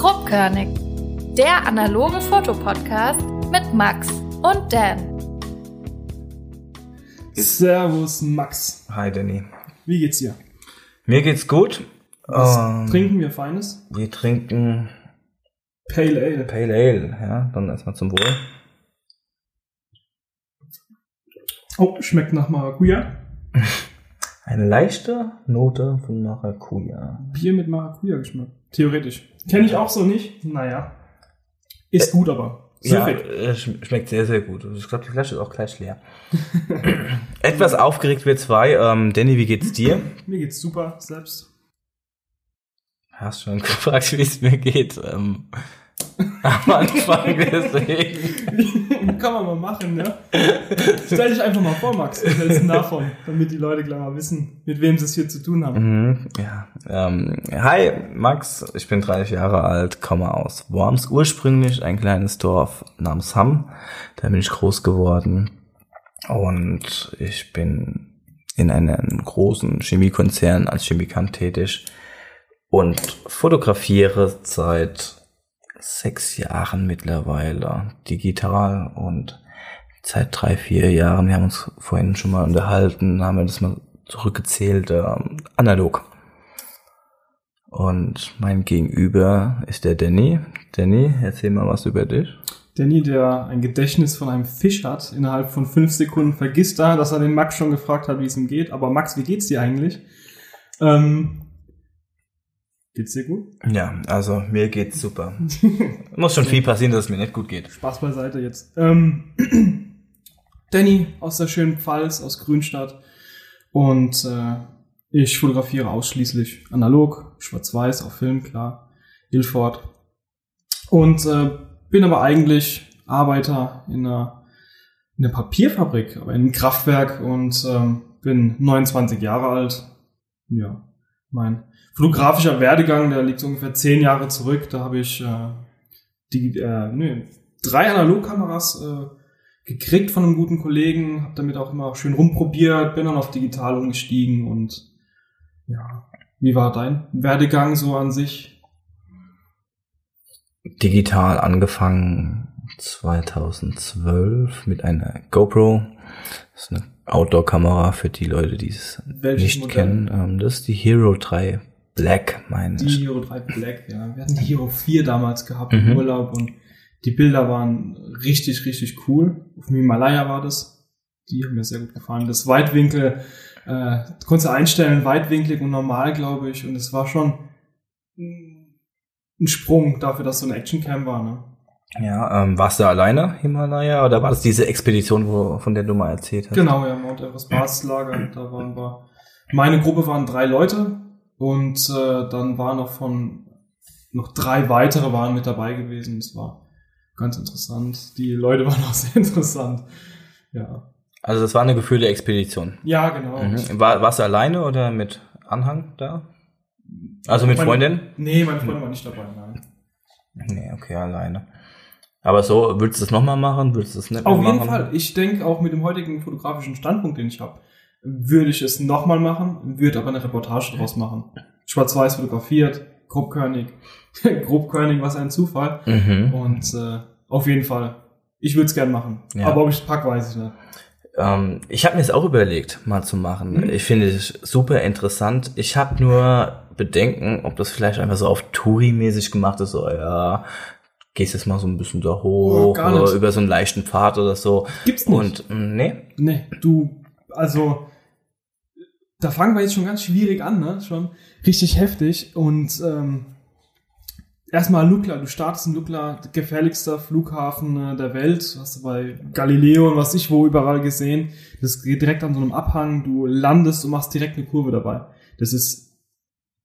Grobkörnig, der analoge Fotopodcast mit Max und Dan. Servus Max. Hi Danny. Wie geht's dir? Mir geht's gut. Was Ähm, trinken wir Feines? Wir trinken Pale Ale. Pale Ale, ja. Dann erstmal zum Wohl. Oh, schmeckt nach Maracuja. Eine leichte Note von Maracuja. Bier mit Maracuja-Geschmack. Theoretisch. Kenne ich auch so nicht. Naja. Ist gut, aber. Ja, Süffig. äh, schm- schmeckt sehr, sehr gut. Ich glaube, die Flasche ist auch gleich leer. Etwas aufgeregt wir zwei. Ähm, Danny, wie geht's dir? Mir geht's super, selbst. Hast schon gefragt, wie es mir geht. Ähm, am Anfang deswegen. Kann man mal machen, ne? Stell dich einfach mal vor, Max. Du denn davon? Damit die Leute gleich mal wissen, mit wem sie es hier zu tun haben. Mhm, ja. Ähm, hi, Max. Ich bin 30 Jahre alt, komme aus Worms. Ursprünglich ein kleines Dorf namens Hamm. Da bin ich groß geworden. Und ich bin in einem großen Chemiekonzern als Chemikant tätig und fotografiere seit sechs Jahren mittlerweile digital und seit drei, vier Jahren, wir haben uns vorhin schon mal unterhalten, haben wir das mal zurückgezählt, ähm, analog. Und mein Gegenüber ist der Danny. Danny, erzähl mal was über dich. Danny, der ein Gedächtnis von einem Fisch hat, innerhalb von fünf Sekunden vergisst er, dass er den Max schon gefragt hat, wie es ihm geht. Aber Max, wie geht's dir eigentlich? Ähm, geht's dir gut? Ja, also mir geht's super. Muss schon viel passieren, dass es mir nicht gut geht. Spaß beiseite jetzt. Ähm, Danny aus der schönen Pfalz, aus Grünstadt. Und äh, ich fotografiere ausschließlich analog, schwarz-weiß, auf Film, klar, Ilford. Und äh, bin aber eigentlich Arbeiter in einer, in einer Papierfabrik, aber in einem Kraftwerk und ähm, bin 29 Jahre alt. Ja, mein fotografischer Werdegang, der liegt so ungefähr zehn Jahre zurück. Da habe ich äh, die, äh, nö, drei Analogkameras äh, gekriegt von einem guten Kollegen, habe damit auch immer schön rumprobiert, bin dann auf digital umgestiegen und ja, wie war dein Werdegang so an sich? Digital angefangen 2012 mit einer GoPro. Das ist eine Outdoor-Kamera für die Leute, die es nicht Modell? kennen. Ähm, das ist die Hero 3 Black, meine Die ich. Hero 3 Black, ja. Wir hatten die Hero 4 damals gehabt im Mhm. Urlaub und die Bilder waren richtig, richtig cool. Auf dem Himalaya war das. Die haben mir sehr gut gefallen. Das Weitwinkel, äh, konntest du einstellen, weitwinklig und normal, glaube ich. Und es war schon ein Sprung dafür, dass so eine Actioncam war, ne? Ja, ähm, warst du alleine Himalaya oder war das diese Expedition, wo, von der du mal erzählt hast? Genau, ja, Mount Everest Basislager. Da waren wir. Meine Gruppe waren drei Leute und äh, dann waren noch von noch drei weitere waren mit dabei gewesen. Das war ganz interessant. Die Leute waren auch sehr interessant. Ja. Also das war eine gefühlte Expedition. Ja, genau. Mhm. War, warst du alleine oder mit Anhang da? Also mit Meine- Freundin? Nee, meine Freundin war nicht dabei, nein. Nee, okay, alleine. Aber so, willst du es nochmal machen? Willst du es nicht Auf mehr jeden machen? Fall. Ich denke auch mit dem heutigen fotografischen Standpunkt, den ich habe, würde ich es nochmal machen, würde aber eine Reportage draus machen. Schwarz-Weiß fotografiert, grobkörnig. grobkörnig, was ein Zufall. Mhm. Und äh, auf jeden Fall, ich würde es gern machen. Ja. Aber ob ich es pack, weiß ich nicht. Ähm, ich habe mir es auch überlegt, mal zu machen. Mhm. Ich finde es super interessant. Ich habe nur Bedenken, ob das vielleicht einfach so auf Touri-mäßig gemacht ist, so, ja, gehst jetzt mal so ein bisschen da hoch Oh, oder über so einen leichten Pfad oder so. Gibt's nicht. Und mm, nee, Nee, du, also, da fangen wir jetzt schon ganz schwierig an, ne? Schon richtig heftig. Und ähm, erstmal Lukla, du startest in Lukla, gefährlichster Flughafen äh, der Welt. Hast du bei Galileo und was ich wo überall gesehen. Das geht direkt an so einem Abhang, du landest und machst direkt eine Kurve dabei. Das ist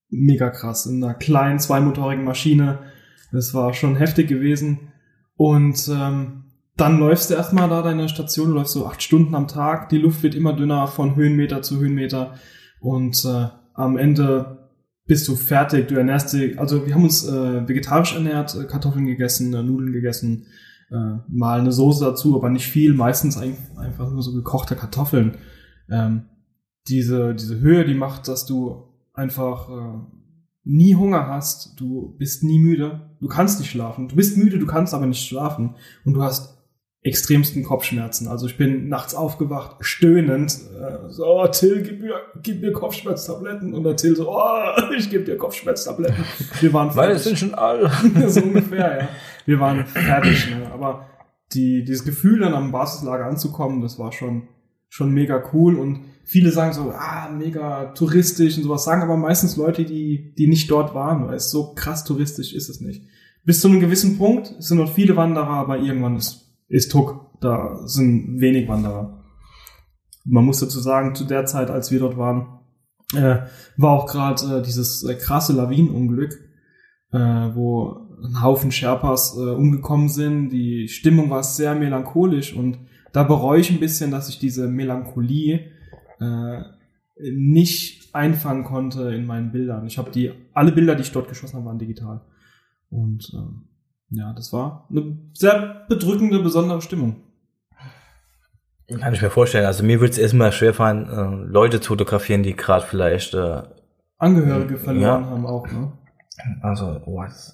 mega krass. In einer kleinen, zweimotorigen Maschine. Das war schon heftig gewesen. Und ähm, dann läufst du erstmal da deine Station, läufst so acht Stunden am Tag, die Luft wird immer dünner von Höhenmeter zu Höhenmeter und äh, am Ende bist du fertig, du ernährst dich, also wir haben uns äh, vegetarisch ernährt, äh, Kartoffeln gegessen, äh, Nudeln gegessen, äh, mal eine Soße dazu, aber nicht viel, meistens ein, einfach nur so gekochte Kartoffeln. Ähm, diese, diese Höhe, die macht, dass du einfach äh, nie Hunger hast, du bist nie müde, du kannst nicht schlafen. Du bist müde, du kannst aber nicht schlafen und du hast extremsten Kopfschmerzen. Also ich bin nachts aufgewacht, stöhnend, äh, so, oh, Till, gib mir, gib mir Kopfschmerztabletten. Und der Till so, oh, ich gebe dir Kopfschmerztabletten. Wir waren Weil fertig. es sind schon alle. so ungefähr, ja. Wir waren fertig, ne? aber die, dieses Gefühl, dann am Basislager anzukommen, das war schon, schon mega cool und viele sagen so, ah, mega touristisch und sowas, sagen aber meistens Leute, die, die nicht dort waren, weil es so krass touristisch ist es nicht. Bis zu einem gewissen Punkt sind noch viele Wanderer, aber irgendwann ist, ist Tuck. Da sind wenig Wanderer. Man muss dazu sagen, zu der Zeit, als wir dort waren, äh, war auch gerade äh, dieses äh, krasse Lawinenunglück, äh, wo ein Haufen Sherpas äh, umgekommen sind. Die Stimmung war sehr melancholisch und da bereue ich ein bisschen, dass ich diese Melancholie äh, nicht einfangen konnte in meinen Bildern. Ich habe die alle Bilder, die ich dort geschossen habe, waren digital. Und ähm, ja, das war eine sehr bedrückende, besondere Stimmung. Kann ich mir vorstellen. Also mir würde es erstmal schwerfallen, äh, Leute zu fotografieren, die gerade vielleicht, äh, Angehörige verloren Ja. haben auch. Ne? also, oh, das,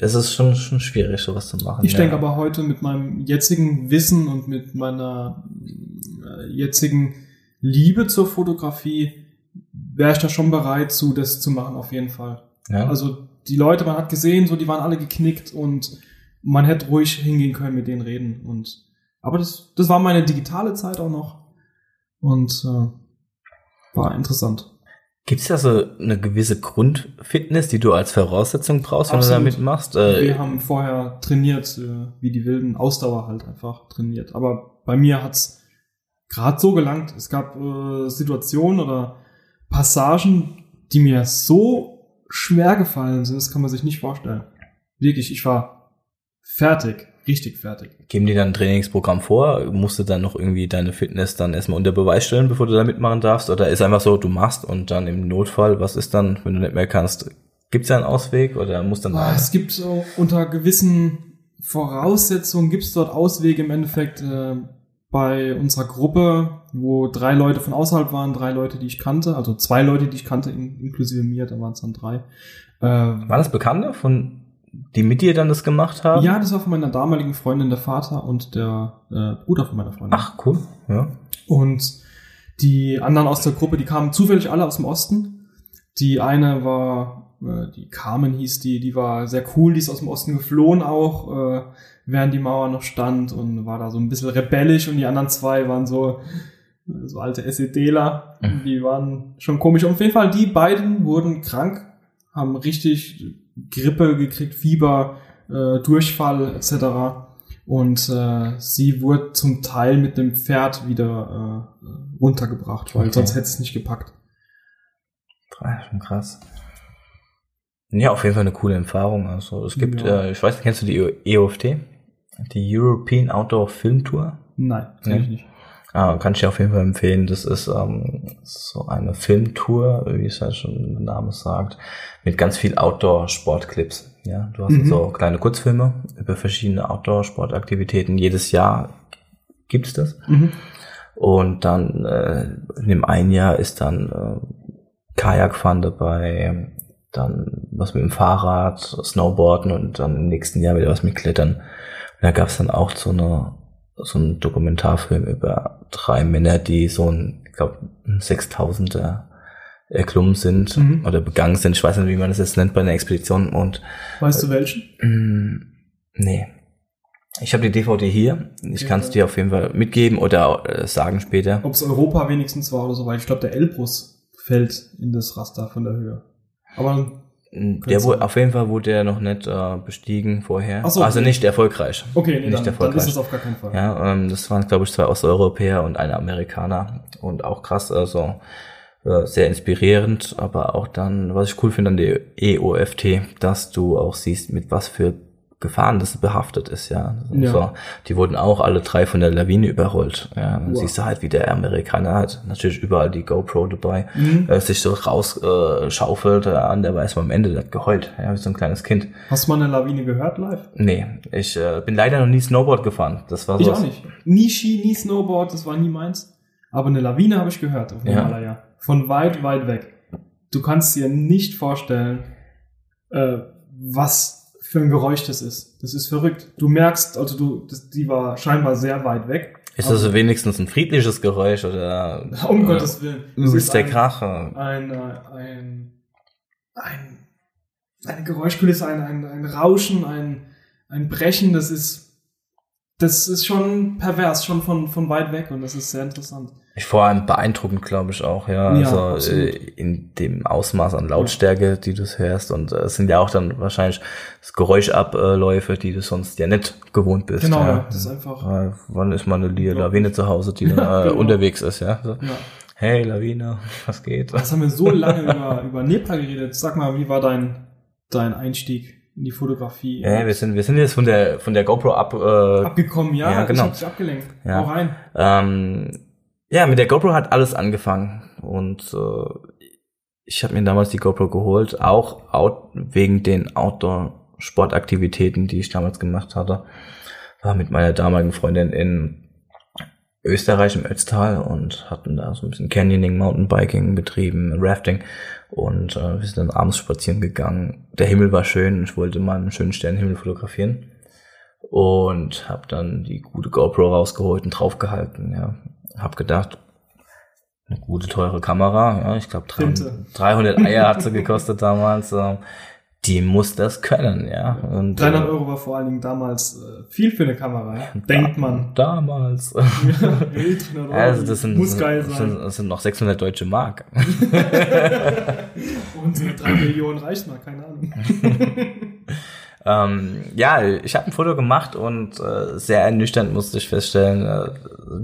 ist schon, schon schwierig, sowas zu machen. Ich ja. denke aber heute mit meinem jetzigen Wissen und mit meiner äh, jetzigen Liebe zur Fotografie wäre ich da schon bereit zu, das zu machen, auf jeden Fall. ja? Also die Leute, man hat gesehen, so die waren alle geknickt und man hätte ruhig hingehen können mit denen reden. Und aber das, das war meine digitale Zeit auch noch und äh, war interessant. Gibt es da so eine gewisse Grundfitness, die du als Voraussetzung brauchst, wenn Absolut. du damit machst? Äh, Wir haben vorher trainiert, äh, wie die wilden Ausdauer halt einfach trainiert. Aber bei mir hat's gerade so gelangt. Es gab äh, Situationen oder Passagen, die mir so schwer gefallen sind, das kann man sich nicht vorstellen. Wirklich, ich war fertig, richtig fertig. Geben die dann ein Trainingsprogramm vor? Musst du dann noch irgendwie deine Fitness dann erstmal unter Beweis stellen, bevor du da mitmachen darfst? Oder ist einfach so, du machst und dann im Notfall, was ist dann, wenn du nicht mehr kannst? Gibt es da einen Ausweg oder muss dann Ah, es gibt so unter gewissen Voraussetzungen gibt es dort Auswege im Endeffekt äh, bei unserer Gruppe, wo drei Leute von außerhalb waren, drei Leute, die ich kannte, also zwei Leute, die ich kannte, in, inklusive mir, da waren es dann drei. Äh, Waren das Bekannte von, die mit dir dann das gemacht haben? ja, das war von meiner damaligen Freundin der Vater und der äh, Bruder von meiner Freundin. Ach, cool. Ja. Und die anderen aus der Gruppe, die kamen zufällig alle aus dem Osten. Die eine war, äh, die Carmen hieß die, die war sehr cool, die ist aus dem Osten geflohen auch, äh, während die Mauer noch stand und war da so ein bisschen rebellisch und die anderen zwei waren so, so alte SEDler, die waren schon komisch. Und auf jeden Fall, die beiden wurden krank, haben richtig Grippe gekriegt, Fieber, äh, Durchfall etc. Und äh, sie wurde zum Teil mit dem Pferd wieder äh, runtergebracht, weil Okay. sonst hätte es nicht gepackt. Ah, Schon krass. Ja, auf jeden Fall eine coole Erfahrung. Also es gibt, Ja. äh, ich weiß nicht, kennst du die EOFT? Die European Outdoor Film Tour? Nein, Nee. ich nicht. Ah, kann ich dir auf jeden Fall empfehlen. Das ist ähm, so eine Filmtour, wie es ja schon der Name sagt, mit ganz viel Outdoor-Sportclips. Ja, du hast Mhm. so kleine Kurzfilme über verschiedene Outdoor-Sportaktivitäten. Jedes Jahr gibt's das. Mhm. Und dann äh, in dem einen Jahr ist dann äh, Kajakfahren dabei, dann was mit dem Fahrrad, Snowboarden und dann im nächsten Jahr wieder was mit Klettern. Und da gab's dann auch so eine so einen Dokumentarfilm über drei Männer, die so ein, ich glaube, 6000er erklommen sind Mhm. oder begangen sind. Ich weiß nicht, wie man das jetzt nennt bei einer Expedition. Und Weißt du welchen? Mm, Nee. Ich habe die DVD hier. Ich Ja. kann es dir auf jeden Fall mitgeben oder äh, sagen später. Ob es Europa wenigstens war oder so, weil ich glaube, der Elbrus fällt in das Raster von der Höhe. Aber Mm, Der wurde, auf jeden Fall wurde er noch nicht äh, bestiegen vorher. Ach so, also okay. nicht erfolgreich. okay, nee, Nicht dann, dann erfolgreich. ist es auf gar keinen Fall. Ja, ähm, das waren, glaube ich, zwei Osteuropäer und eine Amerikaner. Und auch krass, also äh, sehr inspirierend, aber auch dann, was ich cool finde an der EOFT, dass du auch siehst, mit was für Gefahren das behaftet ist, ja. Ja. So, die wurden auch alle drei von der Lawine überrollt. Ja, dann Wow. siehst du halt, wie der Amerikaner hat natürlich überall die GoPro dabei, Mhm. äh, sich so rausschaufelt, äh, schaufelt, ja, und der weiß am Ende, der hat geheult, ja, wie so ein kleines Kind. Hast du mal eine Lawine gehört live? Nee, ich äh, bin leider noch nie Snowboard gefahren. Das war Ich so. auch nicht. Nie Ski, nie Snowboard, das war nie meins. Aber eine Lawine habe ich gehört auf dem Ja. Von weit, weit weg. du kannst dir nicht vorstellen, äh, was für ein Geräusch das ist. Das ist verrückt. Du merkst, also du, das, die war scheinbar sehr weit weg. Ist das so wenigstens ein friedliches Geräusch oder Um Gottes Willen. Übelst ist der ein- Kracher? ein, äh, ein, ein, eine Geräuschkulisse, ein, ein, ein Rauschen, ein, ein Brechen, das ist, das ist schon pervers, schon von, von weit weg und das ist sehr interessant. Ich vor allem beeindruckend, glaube ich auch, ja. Ja, also absolut. äh, in dem Ausmaß an Lautstärke, die du hörst. Und äh, es sind ja auch dann wahrscheinlich Geräuschabläufe, die du sonst ja nicht gewohnt bist. Genau, ja. ja, das ist einfach, Äh, wann ist mal eine Lia Lawine zu Hause, die Ja, äh, genau. unterwegs ist, ja? So, ja. hey Lawine, was geht? Jetzt haben wir so lange über, über Nepal geredet. Sag mal, wie war dein, dein Einstieg in die Fotografie? Ja, wir sind, wir sind jetzt von der von der GoPro ab. Äh, Abgekommen, ja, Ja, genau. ich hab dich abgelenkt. Ja. Hau rein. Ähm, ja, mit der GoPro hat alles angefangen und äh, ich habe mir damals die GoPro geholt, auch out, wegen den Outdoor-Sportaktivitäten, die ich damals gemacht hatte. War mit meiner damaligen Freundin in Österreich im Ötztal und hatten da so ein bisschen Canyoning, Mountainbiking betrieben, Rafting und äh, wir sind dann abends spazieren gegangen. Der Himmel war schön, ich wollte mal einen schönen Sternenhimmel fotografieren und habe dann die gute GoPro rausgeholt und draufgehalten. Ja, habe gedacht, eine gute teure Kamera. Ja, ich glaube Tinte. 300 Eier hat sie gekostet damals. ähm, Die muss das können, ja. Und, 300 äh, Euro war vor allen Dingen damals äh, viel für eine Kamera, ja? denkt man. Damals. Ja, 300 Euro, Also das sind, muss geil das sein. sind, das sind noch 600 deutsche Mark. Und so 3 Millionen reicht mal, keine Ahnung. Ähm, ja, ich habe ein Foto gemacht und äh, sehr ernüchternd musste ich feststellen, äh,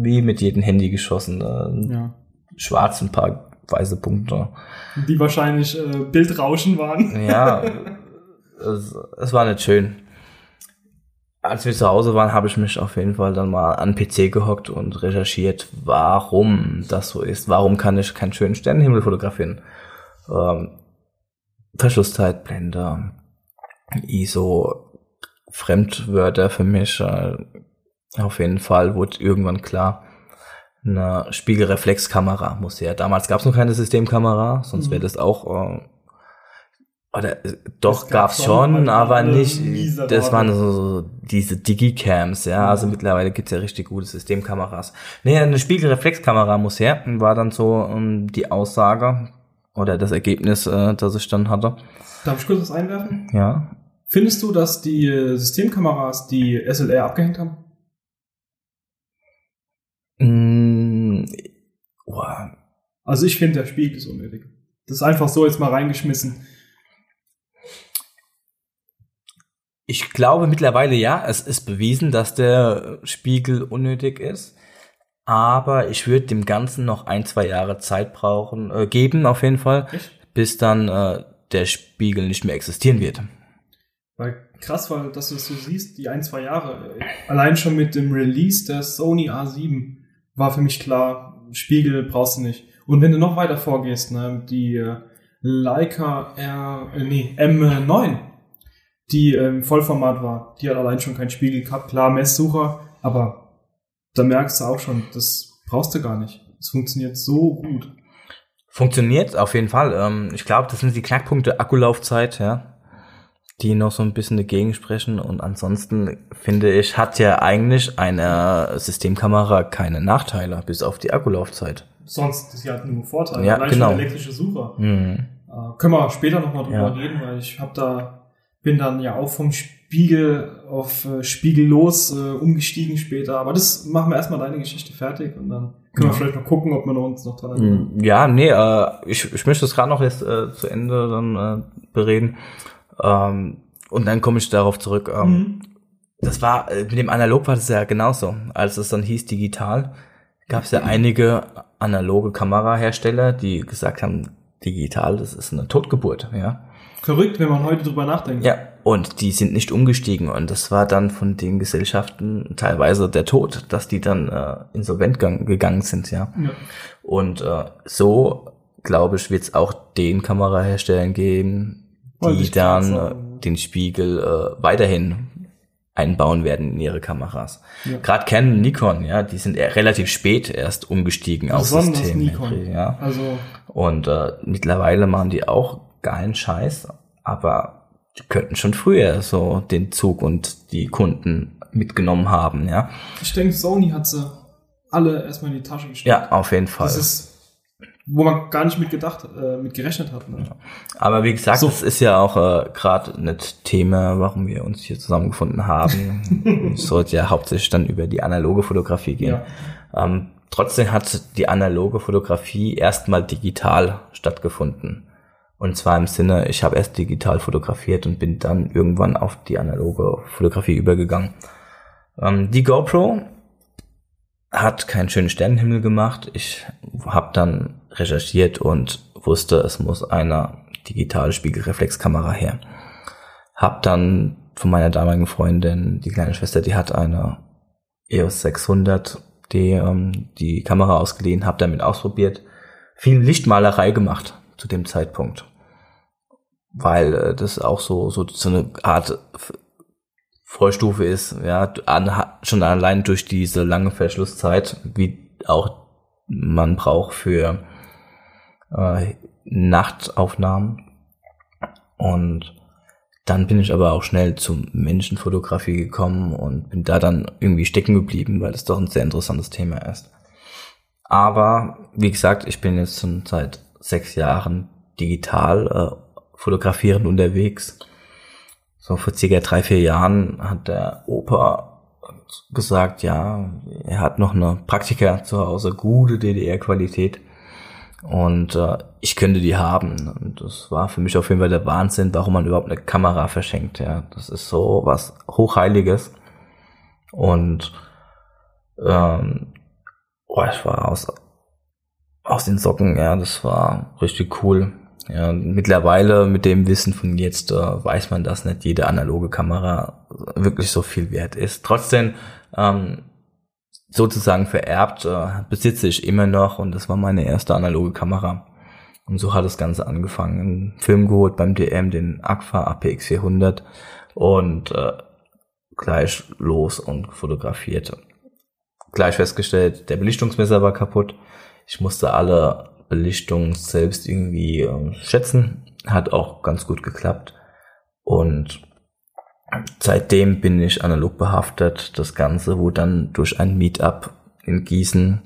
wie mit jedem Handy geschossen. Äh, Ja. Schwarz ein paar weiße Punkte. Die wahrscheinlich äh, Bildrauschen waren. Ja, es, es war nicht schön. Als wir zu Hause waren, habe ich mich auf jeden Fall dann mal an den PC gehockt und recherchiert, warum das so ist. Warum kann ich keinen schönen Sternenhimmel fotografieren? Ähm, Verschlusszeitblende, ISO, Fremdwörter für mich. Äh, auf jeden Fall wurde irgendwann klar, eine Spiegelreflexkamera muss her. Damals gab es noch keine Systemkamera, sonst Mhm. wäre das auch äh, oder äh, doch gab's schon, aber nicht. Das waren. so, so diese Digicams, ja. Also Ja. mittlerweile gibt's ja richtig gute Systemkameras. Nee, eine Spiegelreflexkamera muss her. War dann so ähm, die Aussage oder das Ergebnis, äh, das ich dann hatte. Darf ich kurz was einwerfen? Ja. Findest du, dass die Systemkameras die SLR abgehängt haben? Mm, Also ich finde, der Spiegel ist unnötig. Das ist einfach so jetzt mal reingeschmissen. Ich glaube mittlerweile ja, es ist bewiesen, dass der Spiegel unnötig ist. Aber ich würde dem Ganzen noch ein, zwei Jahre Zeit brauchen, äh, geben auf jeden Fall, Echt? bis dann äh, der Spiegel nicht mehr existieren wird. Weil krass war, dass du es so siehst, die ein, zwei Jahre. Allein schon mit dem Release der Sony A7 war für mich klar, Spiegel brauchst du nicht. Und wenn du noch weiter vorgehst, ne, die äh, Leica R, äh, nee, M9, die im Vollformat war, die hat allein schon keinen Spiegel gehabt, klar, Messsucher, aber da merkst du auch schon, das brauchst du gar nicht. Es funktioniert so gut. Funktioniert auf jeden Fall. Ähm, ich glaube, das sind die Knackpunkte Akkulaufzeit, ja, die noch so ein bisschen dagegen sprechen. Und ansonsten finde ich, hat ja eigentlich eine Systemkamera keine Nachteile, bis auf die Akkulaufzeit. Sonst, sie hat nur Vorteile. Ja, allein genau. elektrische Sucher. Mhm. Äh, können wir später nochmal drüber Ja. reden, weil ich habe da, bin dann ja auch vom Spiegel auf äh, spiegellos äh, umgestiegen später. Aber das machen wir erstmal deine Geschichte fertig und dann können wir Ja. vielleicht noch gucken, ob wir uns noch dran erinnern. Mm, Ja, nee, äh, ich, ich möchte das gerade noch jetzt äh, zu Ende dann äh, bereden. Ähm, und dann komme ich darauf zurück. Ähm, Mhm. Das war, äh, mit dem Analog war das ja genauso. Als es dann hieß digital, gab es ja einige analoge Kamerahersteller, die gesagt haben, digital, das ist eine Totgeburt, ja. Verrückt, wenn man heute drüber nachdenkt. Ja, und die sind nicht umgestiegen und das war dann von den Gesellschaften teilweise der Tod, dass die dann äh, insolvent gang- gegangen sind, ja. Ja. Und äh, so, glaube ich, wird es auch den Kameraherstellern geben, die dann äh, den Spiegel äh, weiterhin einbauen werden in ihre Kameras. Ja. Gerade Canon, Nikon, ja, die sind relativ spät erst umgestiegen auf Besonders System. Nikon. Ja. Also, Und äh, mittlerweile machen die auch geilen Scheiß, aber die könnten schon früher so den Zug und die Kunden mitgenommen haben, ja. ich denke, Sony hat sie alle erstmal in die Tasche gesteckt. Ja, auf jeden Fall. Das ist, wo man gar nicht mit gedacht, äh, mit gerechnet hat. Ne? Aber wie gesagt, So. das ist ja auch äh, gerade nicht Thema, warum wir uns hier zusammengefunden haben. es sollte ja hauptsächlich dann über die analoge Fotografie gehen. Ähm, trotzdem hat die analoge Fotografie erstmal digital stattgefunden. Und zwar im Sinne, ich habe erst digital fotografiert und bin dann irgendwann auf die analoge Fotografie übergegangen. Ähm, die GoPro hat keinen schönen Sternenhimmel gemacht. Ich habe dann recherchiert und wusste, es muss eine digitale Spiegelreflexkamera her. Hab dann von meiner damaligen Freundin, die kleine Schwester, die hat eine EOS 600, die ähm, die Kamera ausgeliehen, habe damit ausprobiert, viel Lichtmalerei gemacht zu dem Zeitpunkt, weil äh, das auch so so so eine Art Vorstufe ist, ja, an, schon allein durch diese lange Verschlusszeit, wie auch man braucht für äh, Nachtaufnahmen. Und dann bin ich aber auch schnell zum Menschenfotografie gekommen und bin da dann irgendwie stecken geblieben, weil es doch ein sehr interessantes Thema ist. Aber wie gesagt, ich bin jetzt schon seit sechs Jahren digital äh, fotografierend unterwegs. So vor circa drei, vier Jahren hat der Opa gesagt, ja, er hat noch eine Praktika zu Hause, gute DDR-Qualität. Und äh, ich könnte die haben. Und das war für mich auf jeden Fall der Wahnsinn, warum man überhaupt eine Kamera verschenkt. Ja, das ist so was Hochheiliges. Und ähm, oh, ich war aus, aus den Socken, ja, das war richtig cool. Ja, mittlerweile mit dem Wissen von jetzt äh, weiß man, dass nicht jede analoge Kamera wirklich so viel wert ist. Trotzdem ähm, sozusagen vererbt äh, besitze ich immer noch und das war meine erste analoge Kamera. Und so hat das Ganze angefangen. Einen Film geholt beim DM, den Agfa APX 400 und äh, gleich los und fotografiert. Gleich festgestellt, der Belichtungsmesser war kaputt. Ich musste alle Belichtung selbst irgendwie äh, schätzen. Hat auch ganz gut geklappt. Und seitdem bin ich analog behaftet. Das Ganze wurde dann durch ein Meetup in Gießen.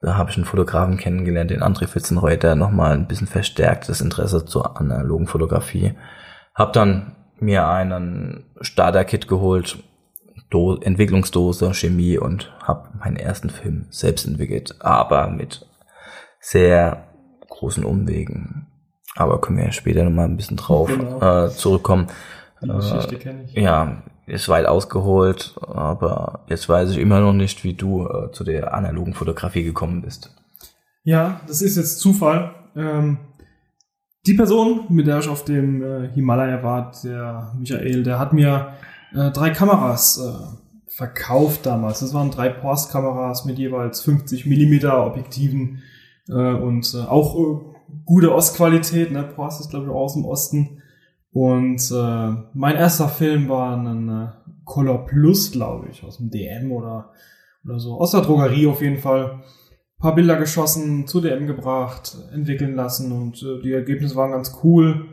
Da habe ich einen Fotografen kennengelernt, den André Fitzenreuter, nochmal ein bisschen verstärkt das Interesse zur analogen Fotografie. Hab dann mir einen Starter-Kit geholt, Do Entwicklungsdose, Chemie und habe meinen ersten Film selbst entwickelt, aber mit sehr großen Umwegen. Aber können wir ja später nochmal ein bisschen drauf Genau. äh, zurückkommen. Die Geschichte kenne ich. Ja, ist weit ausgeholt, aber jetzt weiß ich immer noch nicht, wie du äh, zu der analogen Fotografie gekommen bist. Ja, das ist jetzt Zufall. Ähm, die Person, mit der ich auf dem äh, Himalaya war, der Michael, der hat mir äh, drei Kameras äh, verkauft damals. Das waren drei Porsche-Kameras mit jeweils 50 Millimeter Objektiven äh, und äh, auch äh, gute Ostqualität. Ne? Porsche ist, glaube ich, auch aus dem Osten. Und äh, mein erster Film war ein äh, Color Plus, glaube ich, aus dem DM oder, oder so. Aus der Drogerie auf jeden Fall paar Bilder geschossen, zu DM gebracht, entwickeln lassen und äh, die Ergebnisse waren ganz cool.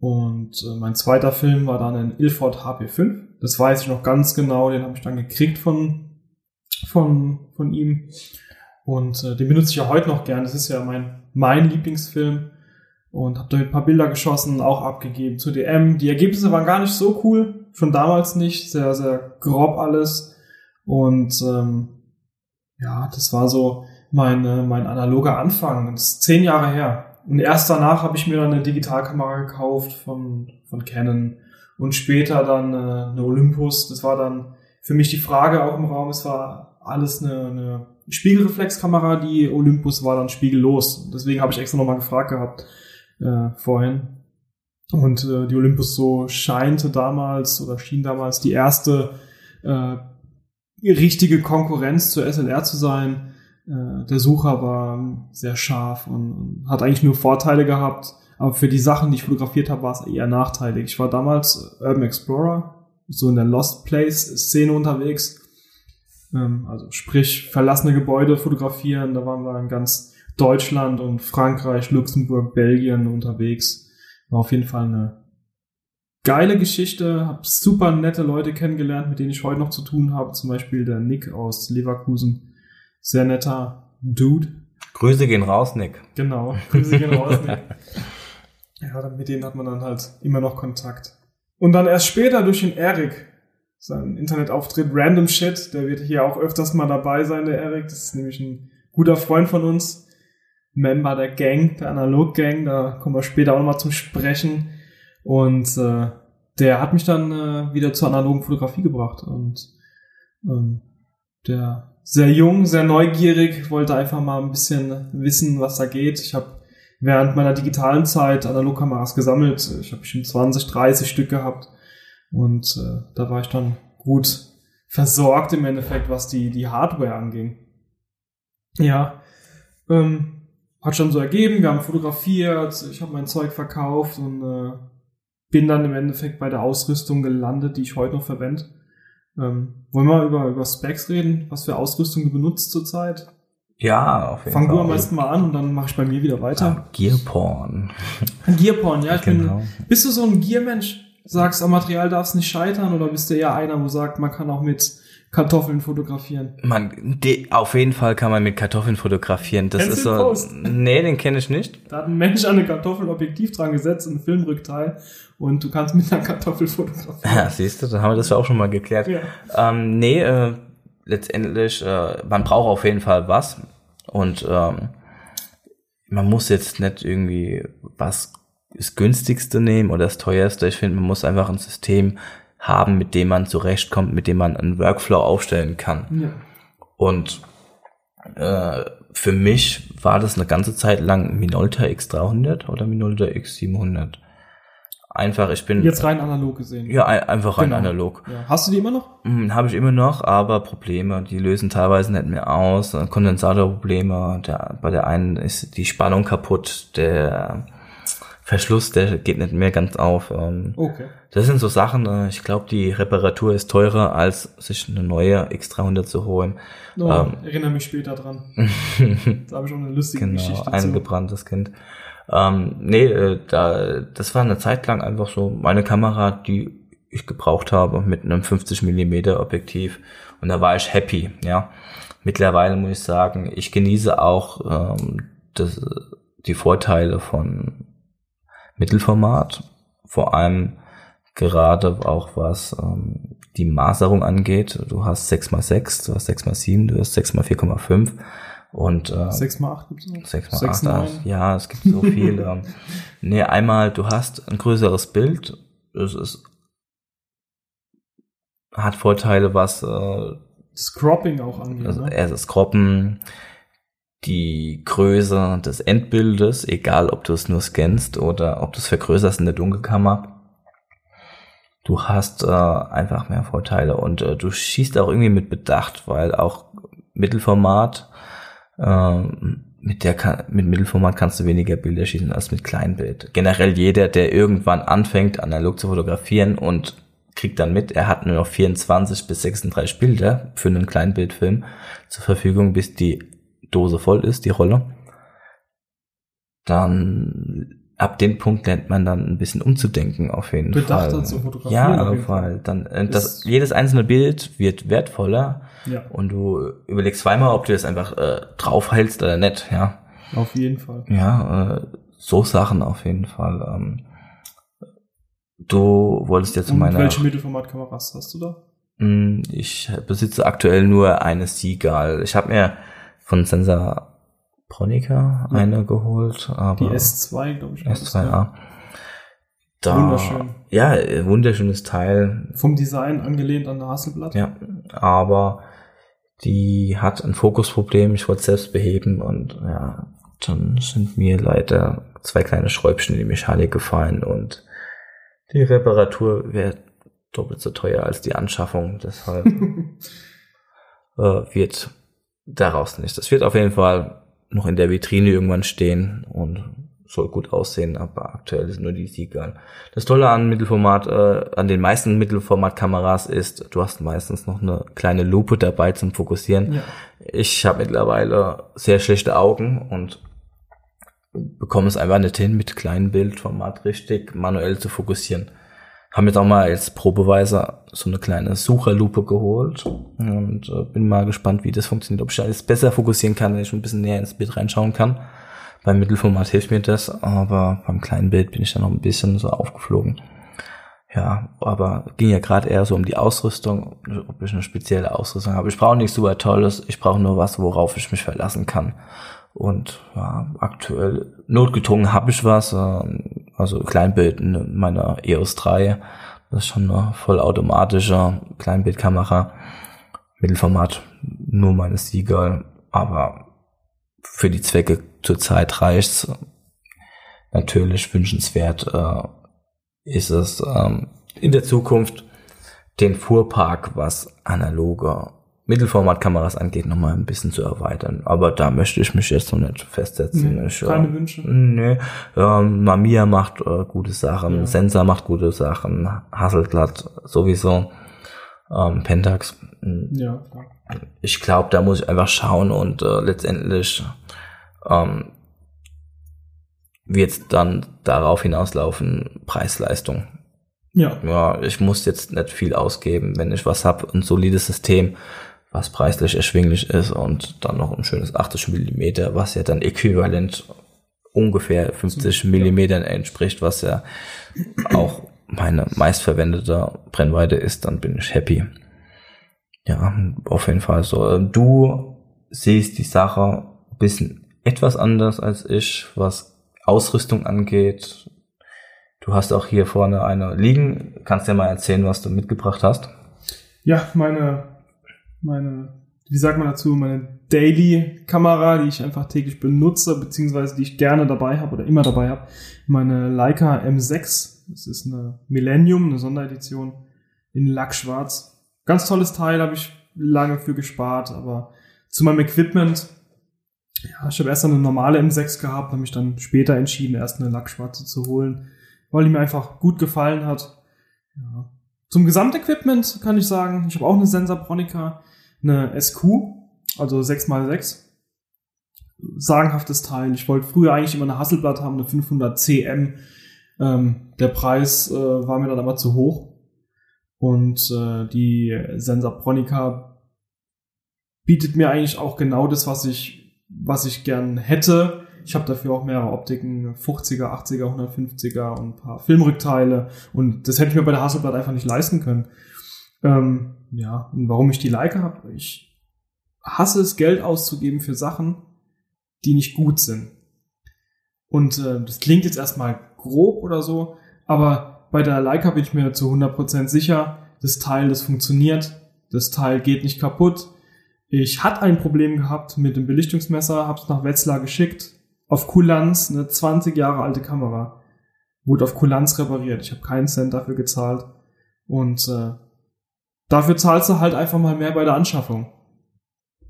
Und äh, mein zweiter Film war dann ein Ilford HP5. Das weiß ich noch ganz genau, den habe ich dann gekriegt von, von, von ihm. Und äh, den benutze ich ja heute noch gern. Das ist ja mein, mein Lieblingsfilm. Und habe damit ein paar Bilder geschossen, auch abgegeben zu DM. Die Ergebnisse waren gar nicht so cool, schon damals nicht. Sehr, sehr grob alles. Und ähm, ja, das war so mein, äh, mein analoger Anfang. Das ist zehn Jahre her. Und erst danach habe ich mir dann eine Digitalkamera gekauft von, von Canon und später dann äh, eine Olympus. Das war dann für mich die Frage auch im Raum. Es war alles eine, eine Spiegelreflexkamera. Die Olympus war dann spiegellos. Deswegen habe ich extra nochmal gefragt gehabt äh, vorhin. Und äh, die Olympus so scheinte damals oder schien damals die erste äh, richtige Konkurrenz zur SLR zu sein. Äh, der Sucher war sehr scharf und hat eigentlich nur Vorteile gehabt. Aber für die Sachen, die ich fotografiert habe, war es eher nachteilig. Ich war damals Urban Explorer so in der Lost Place-Szene unterwegs. Ähm, also sprich, verlassene Gebäude fotografieren. Da waren wir in ganz Deutschland und Frankreich, Luxemburg, Belgien unterwegs. War auf jeden Fall eine geile Geschichte. Hab super nette Leute kennengelernt, mit denen ich heute noch zu tun habe. Zum Beispiel der Nick aus Leverkusen. Sehr netter Dude. Grüße gehen raus, Nick. Genau, Grüße gehen raus, Nick. Ja, mit denen hat man dann halt immer noch Kontakt. Und dann erst später durch den Eric, sein Internetauftritt Random Shit, der wird hier auch öfters mal dabei sein, der Eric. Das ist nämlich ein guter Freund von uns, Member der Gang, der Analog Gang, da kommen wir später auch nochmal zum Sprechen. Und äh, der hat mich dann äh, wieder zur analogen Fotografie gebracht. Und ähm, der sehr jung, sehr neugierig, wollte einfach mal ein bisschen wissen, was da geht. Ich habe während meiner digitalen Zeit Analogkameras gesammelt. Ich habe bestimmt 20, 30 Stück gehabt. Und äh, da war ich dann gut versorgt im Endeffekt, was die, die Hardware anging. Ja, ähm, hat schon so ergeben, wir haben fotografiert, ich habe mein Zeug verkauft und äh, bin dann im Endeffekt bei der Ausrüstung gelandet, die ich heute noch verwende. Ähm, wollen wir über, über Specs reden, was für Ausrüstung du benutzt zurzeit? Ja, auf jeden Fang Fall. du am besten mal an und dann mache ich bei mir wieder weiter. Ah, Gearporn. Gearporn, ja, ich Genau. bin. Bist du so ein Gearmensch? Sagst, am Material darf es nicht scheitern oder bist du eher einer, wo sagt, man kann auch mit Kartoffeln fotografieren? Man, die, auf jeden Fall kann man mit Kartoffeln fotografieren. Das Kennst ist so. Post? Nee, den kenne ich nicht. Da hat ein Mensch an eine Kartoffel Objektiv dran gesetzt, ein Filmrückteil und du kannst mit einer Kartoffel fotografieren. Ja, siehst du, dann haben wir das ja auch schon mal geklärt. Ja. Ähm, nee, äh, letztendlich, äh, man braucht auf jeden Fall was. Und ähm, man muss jetzt nicht irgendwie was das günstigste nehmen oder das teuerste. Ich finde, man muss einfach ein System haben, mit dem man zurechtkommt, mit dem man einen Workflow aufstellen kann. Ja. Und äh, für mich war das eine ganze Zeit lang Minolta X300 oder Minolta X700. Einfach, ich bin Jetzt rein analog gesehen. ja ein, einfach rein Genau. analog. Ja. Hast du die immer noch? Hm, Habe ich immer noch, aber Probleme, die lösen teilweise nicht mehr aus. Kondensatorprobleme, der, bei der einen ist die Spannung kaputt, der Verschluss, der geht nicht mehr ganz auf. ähm. Okay. Das sind so Sachen, äh, ich glaube, die Reparatur ist teurer, als sich eine neue X300 zu holen. No, Ähm. Erinnere mich später dran. da habe ich auch eine lustige Genau, Geschichte zu. eingebranntes Kind. Ähm, nee, äh, da, das war eine Zeit lang einfach so meine Kamera, die ich gebraucht habe mit einem 50 Millimeter Objektiv und da war ich happy, ja. Mittlerweile muss ich sagen, ich genieße auch ähm, das, die Vorteile von Mittelformat, vor allem gerade auch was ähm, die Maserung angeht. Du hast 6x6, du hast 6x7, du hast 6x4,5 und äh, 6 mal 8 gibt's noch? 6 mal 6, 8, 9. ja, es gibt so viele. ähm, nee, einmal, du hast ein größeres Bild, es ist, hat Vorteile, was äh, Das Cropping auch angeht. also ne? erst das Kroppen, die Größe des Endbildes, egal ob du es nur scannst oder ob du es vergrößerst in der Dunkelkammer. Du hast äh, einfach mehr Vorteile und äh, du schießt auch irgendwie mit Bedacht, weil auch Mittelformat ähm, mit der kann, mit Mittelformat kannst du weniger Bilder schießen als mit Kleinbild. Generell jeder, der irgendwann anfängt, analog zu fotografieren und kriegt dann mit, er hat nur noch 24 bis 36 Bilder für einen Kleinbildfilm zur Verfügung, bis die Dose voll ist, die Rolle. Dann ab dem Punkt lernt man dann ein bisschen umzudenken auf jeden Bedachter Fall. zu fotografieren Ja, auf Fall. Dann äh, das, jedes einzelne Bild wird wertvoller Ja, und du überlegst zweimal, ob du das einfach äh, draufhältst oder nicht, ja. auf jeden Fall. Ja, äh, so Sachen auf jeden Fall. Ähm, du wolltest jetzt zu Und meiner. welche Mittelformatkameras hast du da? Mm, Ich besitze aktuell nur eine Seagull. Ich habe mir von Sensor Pronica Ja. eine geholt, aber Die S2, glaube ich. war das, S2A. ja. Da, Wunderschön. Ja, äh, wunderschönes Teil. Vom Design angelehnt an der Hasselblatt. Ja, aber die hat ein Fokusproblem. Ich wollte es selbst beheben und ja, dann sind mir leider zwei kleine Schräubchen in die Mechanik gefallen und die Reparatur wäre doppelt so teuer als die Anschaffung. Deshalb äh, wird daraus nicht. Das wird auf jeden Fall noch in der Vitrine irgendwann stehen und soll gut aussehen, aber aktuell ist nur die Sieger. Das Tolle an Mittelformat, äh, an den meisten Mittelformatkameras ist, du hast meistens noch eine kleine Lupe dabei zum Fokussieren. Ja. Ich habe mittlerweile sehr schlechte Augen und bekomme es einfach nicht hin, mit kleinem Bildformat richtig manuell zu fokussieren. Haben jetzt auch mal als Probeweise so eine kleine Sucherlupe geholt und äh, bin mal gespannt, wie das funktioniert. Ob ich alles besser fokussieren kann, wenn ich ein bisschen näher ins Bild reinschauen kann. Beim Mittelformat hilft mir das, aber beim kleinen Bild bin ich dann noch ein bisschen so aufgeflogen. Ja, aber ging ja gerade eher so um die Ausrüstung, ob ich eine spezielle Ausrüstung habe. Ich brauche nichts super Tolles, ich brauche nur was, worauf ich mich verlassen kann. Und ja, aktuell notgedrungen habe ich was, äh, also Kleinbild in meiner EOS 3. Das ist schon eine vollautomatische Kleinbildkamera. Mittelformat, nur meine Sieger, aber für die Zwecke zurzeit reicht's. Natürlich wünschenswert äh, ist es ähm, in der Zukunft den Fuhrpark, was analoge Mittelformatkameras angeht, nochmal ein bisschen zu erweitern. Aber da möchte ich mich jetzt noch nicht festsetzen. Nee, ich, keine äh, Wünsche. Nee, ähm, Mamiya macht äh, gute Sachen, Ja. Sensor macht gute Sachen, Hasselblatt sowieso, ähm, Pentax. mh, Ja, klar. ich glaube, da muss ich einfach schauen und äh, letztendlich ähm, wird dann darauf hinauslaufen, Preis-Leistung. Ja, Ja, ich muss jetzt nicht viel ausgeben, wenn ich was hab, ein solides System, was preislich erschwinglich ist und dann noch ein schönes 80 Millimeter, was ja dann äquivalent ungefähr 50 Millimetern entspricht, was ja auch meine meistverwendete Brennweite ist, dann bin ich happy. Ja, auf jeden Fall so. Du siehst die Sache ein bisschen etwas anders als ich, was Ausrüstung angeht. Du hast auch hier vorne eine liegen. Kannst dir mal erzählen, was du mitgebracht hast? ja, meine, meine, wie sagt man dazu, meine Daily-Kamera, die ich einfach täglich benutze, beziehungsweise die ich gerne dabei habe oder immer dabei habe. Meine Leica M6. Das ist eine Millennium, eine Sonderedition in Lackschwarz. Ganz tolles Teil, habe ich lange für gespart, aber zu meinem Equipment, ja, ich habe erst eine normale M6 gehabt, habe mich dann später entschieden, erst eine Lackschwarze zu holen, weil die mir einfach gut gefallen hat. Ja. Zum Gesamtequipment kann ich sagen, ich habe auch eine Sensorpronica, eine SQ, also 6x6. Sagenhaftes Teil. Ich wollte früher eigentlich immer eine Hasselblatt haben, eine 500 CM. Ähm, der Preis äh, war mir dann aber zu hoch. Und äh, die Sensorpronica bietet mir eigentlich auch genau das, was ich, was ich gern hätte. Ich habe dafür auch mehrere Optiken, 50er, 80er, 150er und ein paar Filmrückteile. Und das hätte ich mir bei der Hasselblatt einfach nicht leisten können. Ähm, ja, und warum ich die Leica habe, ich hasse es, Geld auszugeben für Sachen, die nicht gut sind. Und äh, das klingt jetzt erstmal grob oder so, aber bei der Leica bin ich mir zu 100% sicher, das Teil, das funktioniert, das Teil geht nicht kaputt. Ich hatte ein Problem gehabt mit dem Belichtungsmesser, hab's nach Wetzlar geschickt, auf Kulanz, eine 20 Jahre alte Kamera, wurde auf Kulanz repariert. Ich habe keinen Cent dafür gezahlt und äh, dafür zahlst du halt einfach mal mehr bei der Anschaffung.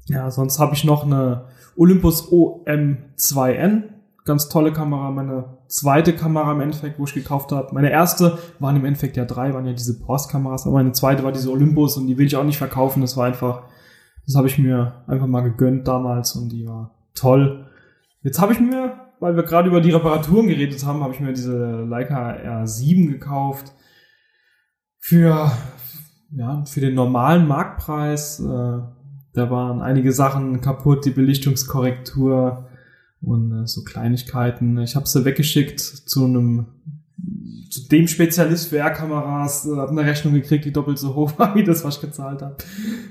Ja, sonst habe ich noch eine Olympus OM2N, ganz tolle Kamera, meine zweite Kamera im Endeffekt, wo ich gekauft habe. Meine erste waren im Endeffekt ja drei, waren ja diese Post-Kameras, aber meine zweite war diese Olympus und die will ich auch nicht verkaufen. Das war einfach, das habe ich mir einfach mal gegönnt damals und die war toll. Jetzt habe ich mir, weil wir gerade über die Reparaturen geredet haben, habe ich mir diese Leica R7 gekauft für ja für den normalen Marktpreis. Äh, da waren einige Sachen kaputt, die Belichtungskorrektur und äh, so Kleinigkeiten. Ich habe sie weggeschickt zu einem zu dem Spezialist für R-Kameras, äh, habe eine Rechnung gekriegt, die doppelt so hoch war wie das, was ich gezahlt habe.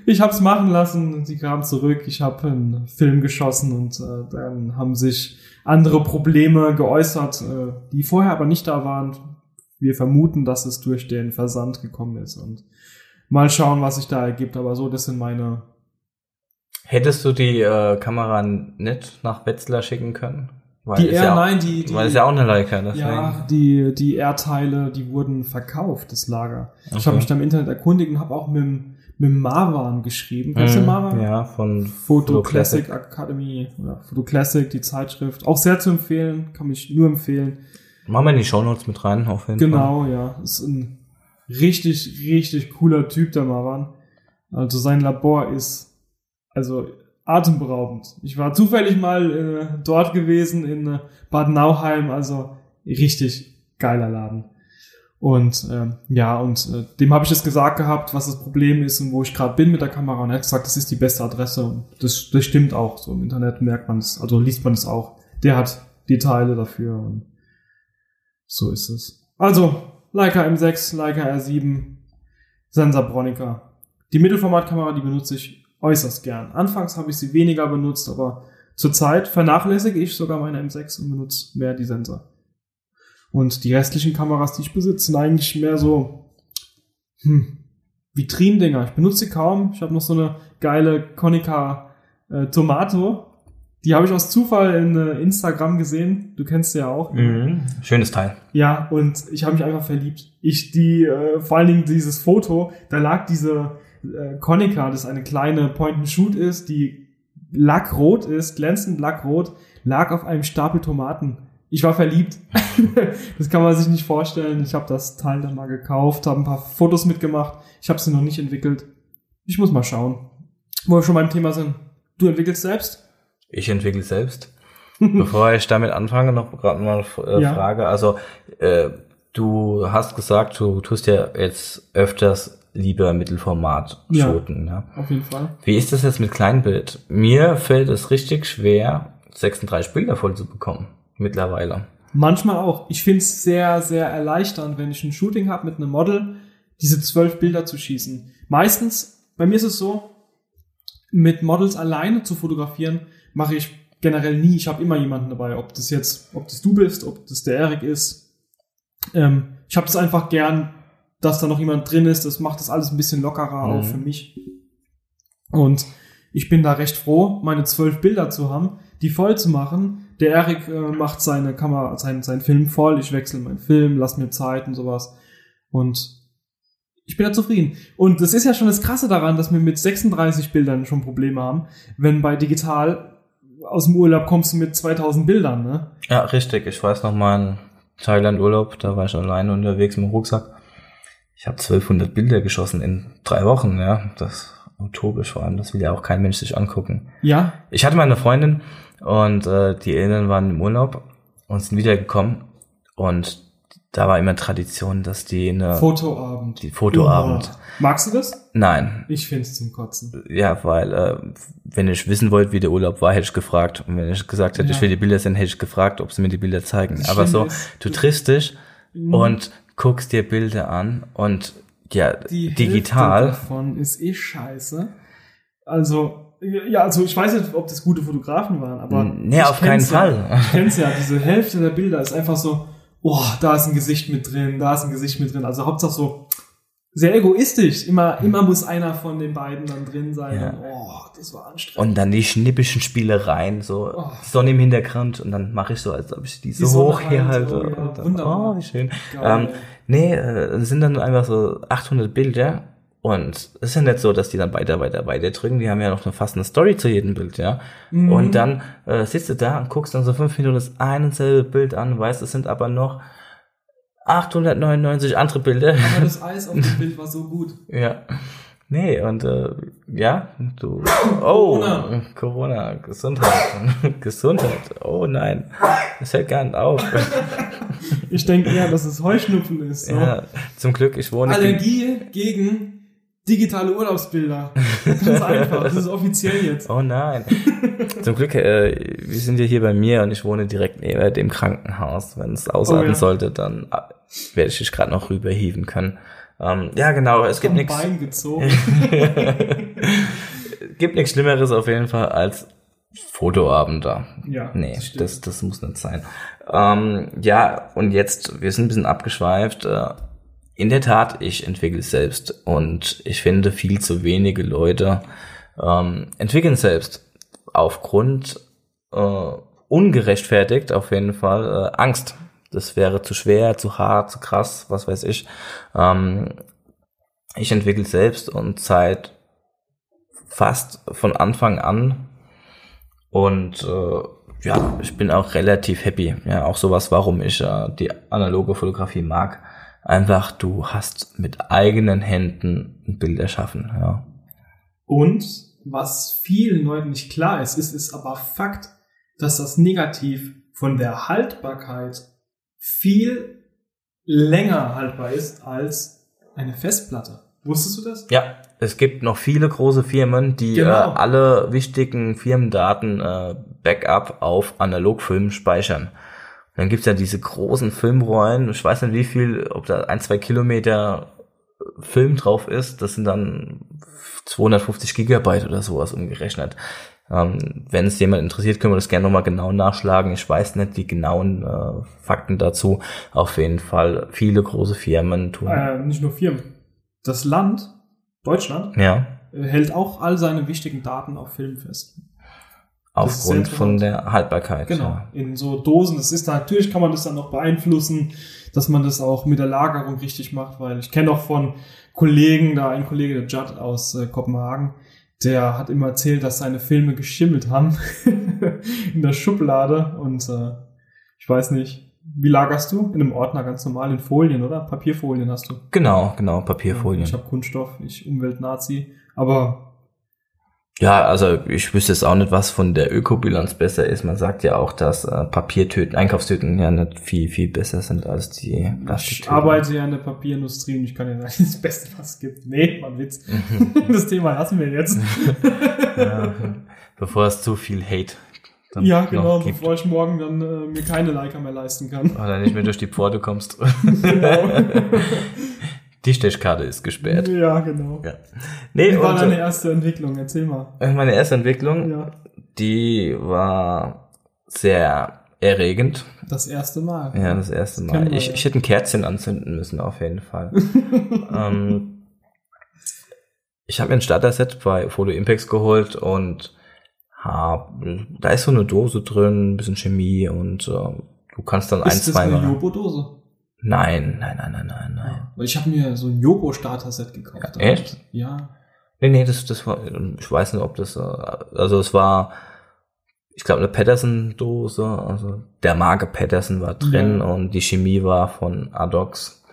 Ich habe es machen lassen, sie kam zurück, ich habe einen Film geschossen und äh, dann haben sich andere Probleme geäußert, äh, die vorher aber nicht da waren. Wir vermuten, dass es durch den Versand gekommen ist und mal schauen, was sich da ergibt. Aber so, das sind meine Hättest du die äh, Kamera nicht nach Wetzlar schicken können? Weil Die R, ja nein, die, die, Weil ist ja auch eine Leica, deswegen. ja, die, die R-Teile, die wurden verkauft, das Lager. Ich Okay. habe mich da im Internet erkundigt und habe auch mit, dem- mit dem Marwan geschrieben. Kennst du Mhm, Marwan? Ja, von Photo Classic Academy oder Photo Classic, die Zeitschrift. Auch sehr zu empfehlen, kann mich nur empfehlen. Machen wir in die Shownotes mit rein, auf jeden Fall. Genau, ja. Ist ein richtig, richtig cooler Typ, der Marwan. Also sein Labor ist also atemberaubend. Ich war zufällig mal äh, dort gewesen in äh, Bad Nauheim, also richtig geiler Laden. Und ähm, ja, und äh, dem habe ich es gesagt gehabt, was das Problem ist und wo ich gerade bin mit der Kamera. Und er hat gesagt, das ist die beste Adresse. Und das, das stimmt auch. So im Internet merkt man es, also liest man es auch. Der hat die Teile dafür und so ist es. Also, Leica M6, Leica R7, Sensor Bronica. Die Mittelformatkamera, die benutze ich äußerst gern. Anfangs habe ich sie weniger benutzt, aber zurzeit vernachlässige ich sogar meine M6 und benutze mehr die Sensor. Und die restlichen Kameras, die ich besitze, sind eigentlich mehr so hm, Vitrindinger. Ich benutze sie kaum. Ich habe noch so eine geile Konica äh, Tomato. Die habe ich aus Zufall in äh, Instagram gesehen. Du kennst sie ja auch. Mhm. Schönes Teil. Ja, und ich habe mich einfach verliebt. Ich die, äh, vor allen Dingen dieses Foto, da lag diese äh, Konica, das eine kleine Point-and-Shoot ist, die lackrot ist, glänzend lackrot, lag auf einem Stapel Tomaten. Ich war verliebt. das kann man sich nicht vorstellen. Ich habe das Teil dann mal gekauft, habe ein paar Fotos mitgemacht. Ich habe sie noch nicht entwickelt. Ich muss mal schauen. Wo wir schon beim Thema sind. Du entwickelst selbst? Ich entwickle selbst. Bevor ich damit anfange, noch gerade mal eine äh, Ja. Frage. Also, äh, du hast gesagt, du tust ja jetzt öfters lieber Mittelformat Ja. shooten. Ja. Auf jeden Fall. Wie ist das jetzt mit Kleinbild? Mir fällt es richtig schwer, 36 Bilder voll zu bekommen. Mittlerweile. Manchmal auch. Ich finde es sehr, sehr erleichternd, wenn ich ein Shooting habe mit einem Model, diese zwölf Bilder zu schießen. Meistens, bei mir ist es so, mit Models alleine zu fotografieren, mache ich generell nie. Ich habe immer jemanden dabei, ob das jetzt, ob das du bist, ob das der Erik ist. Ähm, ich habe das einfach gern, dass da noch jemand drin ist. Das macht das alles ein bisschen lockerer auch Mhm. für mich. Und ich bin da recht froh, meine zwölf Bilder zu haben, die voll zu machen. Der Erik äh, macht seine Kamera, sein, sein Film voll. Ich wechsle meinen Film, lass mir Zeit und sowas. Und ich bin da zufrieden. Und das ist ja schon das Krasse daran, dass wir mit 36 Bildern schon Probleme haben. Wenn bei digital aus dem Urlaub kommst du mit 2000 Bildern, ne? Ja, richtig. Ich weiß noch mal in Thailand Urlaub, da war ich alleine unterwegs mit dem Rucksack. Ich habe 1200 Bilder geschossen in drei Wochen, ja. Das utopisch vor allem, das will ja auch kein Mensch sich angucken. Ja, Ich hatte mal eine Freundin und äh, die Eltern waren im Urlaub und sind wiedergekommen und da war immer Tradition, dass die eine Fotoabend. die Fotoabend. Oh. Magst du das? Nein, Ich find's zum Kotzen. ja, weil äh, wenn ich wissen wollte, wie der Urlaub war, hätte ich gefragt. Und wenn ich gesagt hätte, Ja. ich will die Bilder sehen, hätte ich gefragt, ob sie mir die Bilder zeigen. Das Aber so, ist, du triffst dich Mhm. und guckst dir Bilder an und ja, Die Hälfte digital. davon ist eh scheiße. Also, ja, also ich weiß nicht, ob das gute Fotografen waren, aber. Nee, auf keinen ja. Fall. Ich kenn's ja, diese Hälfte der Bilder ist einfach so, oh, da ist ein Gesicht mit drin, da ist ein Gesicht mit drin. Also Hauptsache so sehr egoistisch. Immer, immer muss einer von den beiden dann drin sein. Ja. Und, oh, das war anstrengend. Und dann die schnippischen Spielereien, so Oh. Sonne im Hintergrund und dann mache ich so, als ob ich die so Die Sonne hoch hier halt, halte. oh ja, dann, wunderbar. oh, wie schön. Ähm, nee, äh, es sind dann einfach so 800 Bilder und es ist ja nicht so, dass die dann weiter, weiter, weiter drücken. Die haben ja noch eine fast eine Story zu jedem Bild, ja. Mhm. Und dann äh, sitzt du da und guckst dann so fünf Minuten das ein und selbe Bild an, weißt, es sind aber noch 899 andere Bilder. Aber das Eis auf dem Bild war so gut. Ja. Nee, und äh, ja, du. Oh, Corona. Corona, Gesundheit. Gesundheit. Oh nein. Das hört gar nicht auf. Ich denke eher, dass es Heuschnupfen ist. So. Ja, zum Glück, ich wohne. Allergie gegen digitale Urlaubsbilder. Ganz einfach. Das ist offiziell jetzt. Oh nein. zum Glück, äh, wir sind ja hier bei mir und ich wohne direkt neben dem Krankenhaus. Wenn es ausarten Oh ja. sollte, dann äh, werde ich dich gerade noch rüberhieven können. Ähm, ja, genau, es gibt nichts. Bein gezogen. gibt nichts Schlimmeres auf jeden Fall als Fotoabend da. Ja, Nee, das das, das muss nicht sein. Ähm, ja, und jetzt, wir sind ein bisschen abgeschweift. Äh, in der Tat, ich entwickle selbst und ich finde, viel zu wenige Leute ähm, entwickeln selbst aufgrund äh, ungerechtfertigt auf jeden Fall äh, Angst. Das wäre zu schwer, zu hart, zu krass, was weiß ich. Ähm, ich entwickle selbst und seit fast von Anfang an und äh, ja, ich bin auch relativ happy. Ja, auch sowas, warum ich äh, die analoge Fotografie mag. Einfach, du hast mit eigenen Händen ein Bild erschaffen. Ja. Und was vielen Leuten nicht klar ist, ist, ist aber Fakt, dass das Negativ von der Haltbarkeit viel länger haltbar ist als eine Festplatte. Wusstest du das? Ja, es gibt noch viele große Firmen, die Genau. äh, alle wichtigen Firmendaten äh, Backup auf Analogfilmen speichern. Dann gibt's ja diese großen Filmrollen, ich weiß nicht wie viel, ob da ein, zwei Kilometer Film drauf ist, das sind dann 250 Gigabyte oder sowas umgerechnet. Ähm, wenn es jemand interessiert, können wir das gerne nochmal genau nachschlagen. Ich weiß nicht die genauen äh, Fakten dazu. Auf jeden Fall viele große Firmen tun. Äh, nicht nur Firmen. Das Land, Deutschland, Ja, äh, hält auch all seine wichtigen Daten auf Film fest. Aufgrund von der Haltbarkeit. Genau. Ja. In so Dosen. Das ist da, natürlich kann man das dann noch beeinflussen, dass man das auch mit der Lagerung richtig macht, weil ich kenne auch von Kollegen, da ein Kollege, der Judd aus äh, Kopenhagen, der hat immer erzählt, dass seine Filme geschimmelt haben in der Schublade und äh, ich weiß nicht, wie lagerst du? In einem Ordner ganz normal in Folien, oder? Papierfolien hast du. Genau, genau, Papierfolien. Ich habe Kunststoff, ich Umwelt-Nazi, aber Ja, also ich wüsste jetzt auch nicht, was von der Ökobilanz besser ist. Man sagt ja auch, dass äh, Papiertüten, Einkaufstüten ja nicht viel, viel besser sind als die ich Plastiktüten. arbeite ja in der Papierindustrie und ich kann ja sagen, das Beste, was es gibt. Nee, ein Witz. Das Thema lassen wir jetzt. ja, bevor es zu viel Hate dann Ja, genau, gibt. bevor ich morgen dann äh, mir keine Leica mehr leisten kann. Oder nicht mehr durch die Pforte kommst. Genau. Die Stechkarte ist gesperrt. ja, genau. Ja. Nee, Wie war deine erste Entwicklung? Erzähl mal. äh, meine erste Entwicklung, Ja, die war sehr erregend. das erste Mal. Ja, das erste Mal. wir, Ich, ich hätte ein Kerzchen anzünden müssen, auf jeden Fall. ähm, ich habe mir ein Starter-Set bei Photo Impacts geholt und hab, da ist so eine Dose drin, ein bisschen Chemie und äh, du kannst dann ein, Ist das zwei eine. Jobo-Dose? Nein, nein, nein, nein, nein, nein. Weil ich habe mir so ein Jobo-Starter-Set gekauft. Ja, echt? Ja. Nee, nee, das, das war, ich weiß nicht, ob das, also es war, ich glaube, eine Patterson-Dose, also der Marke Patterson war drin Ja. und die Chemie war von Adox,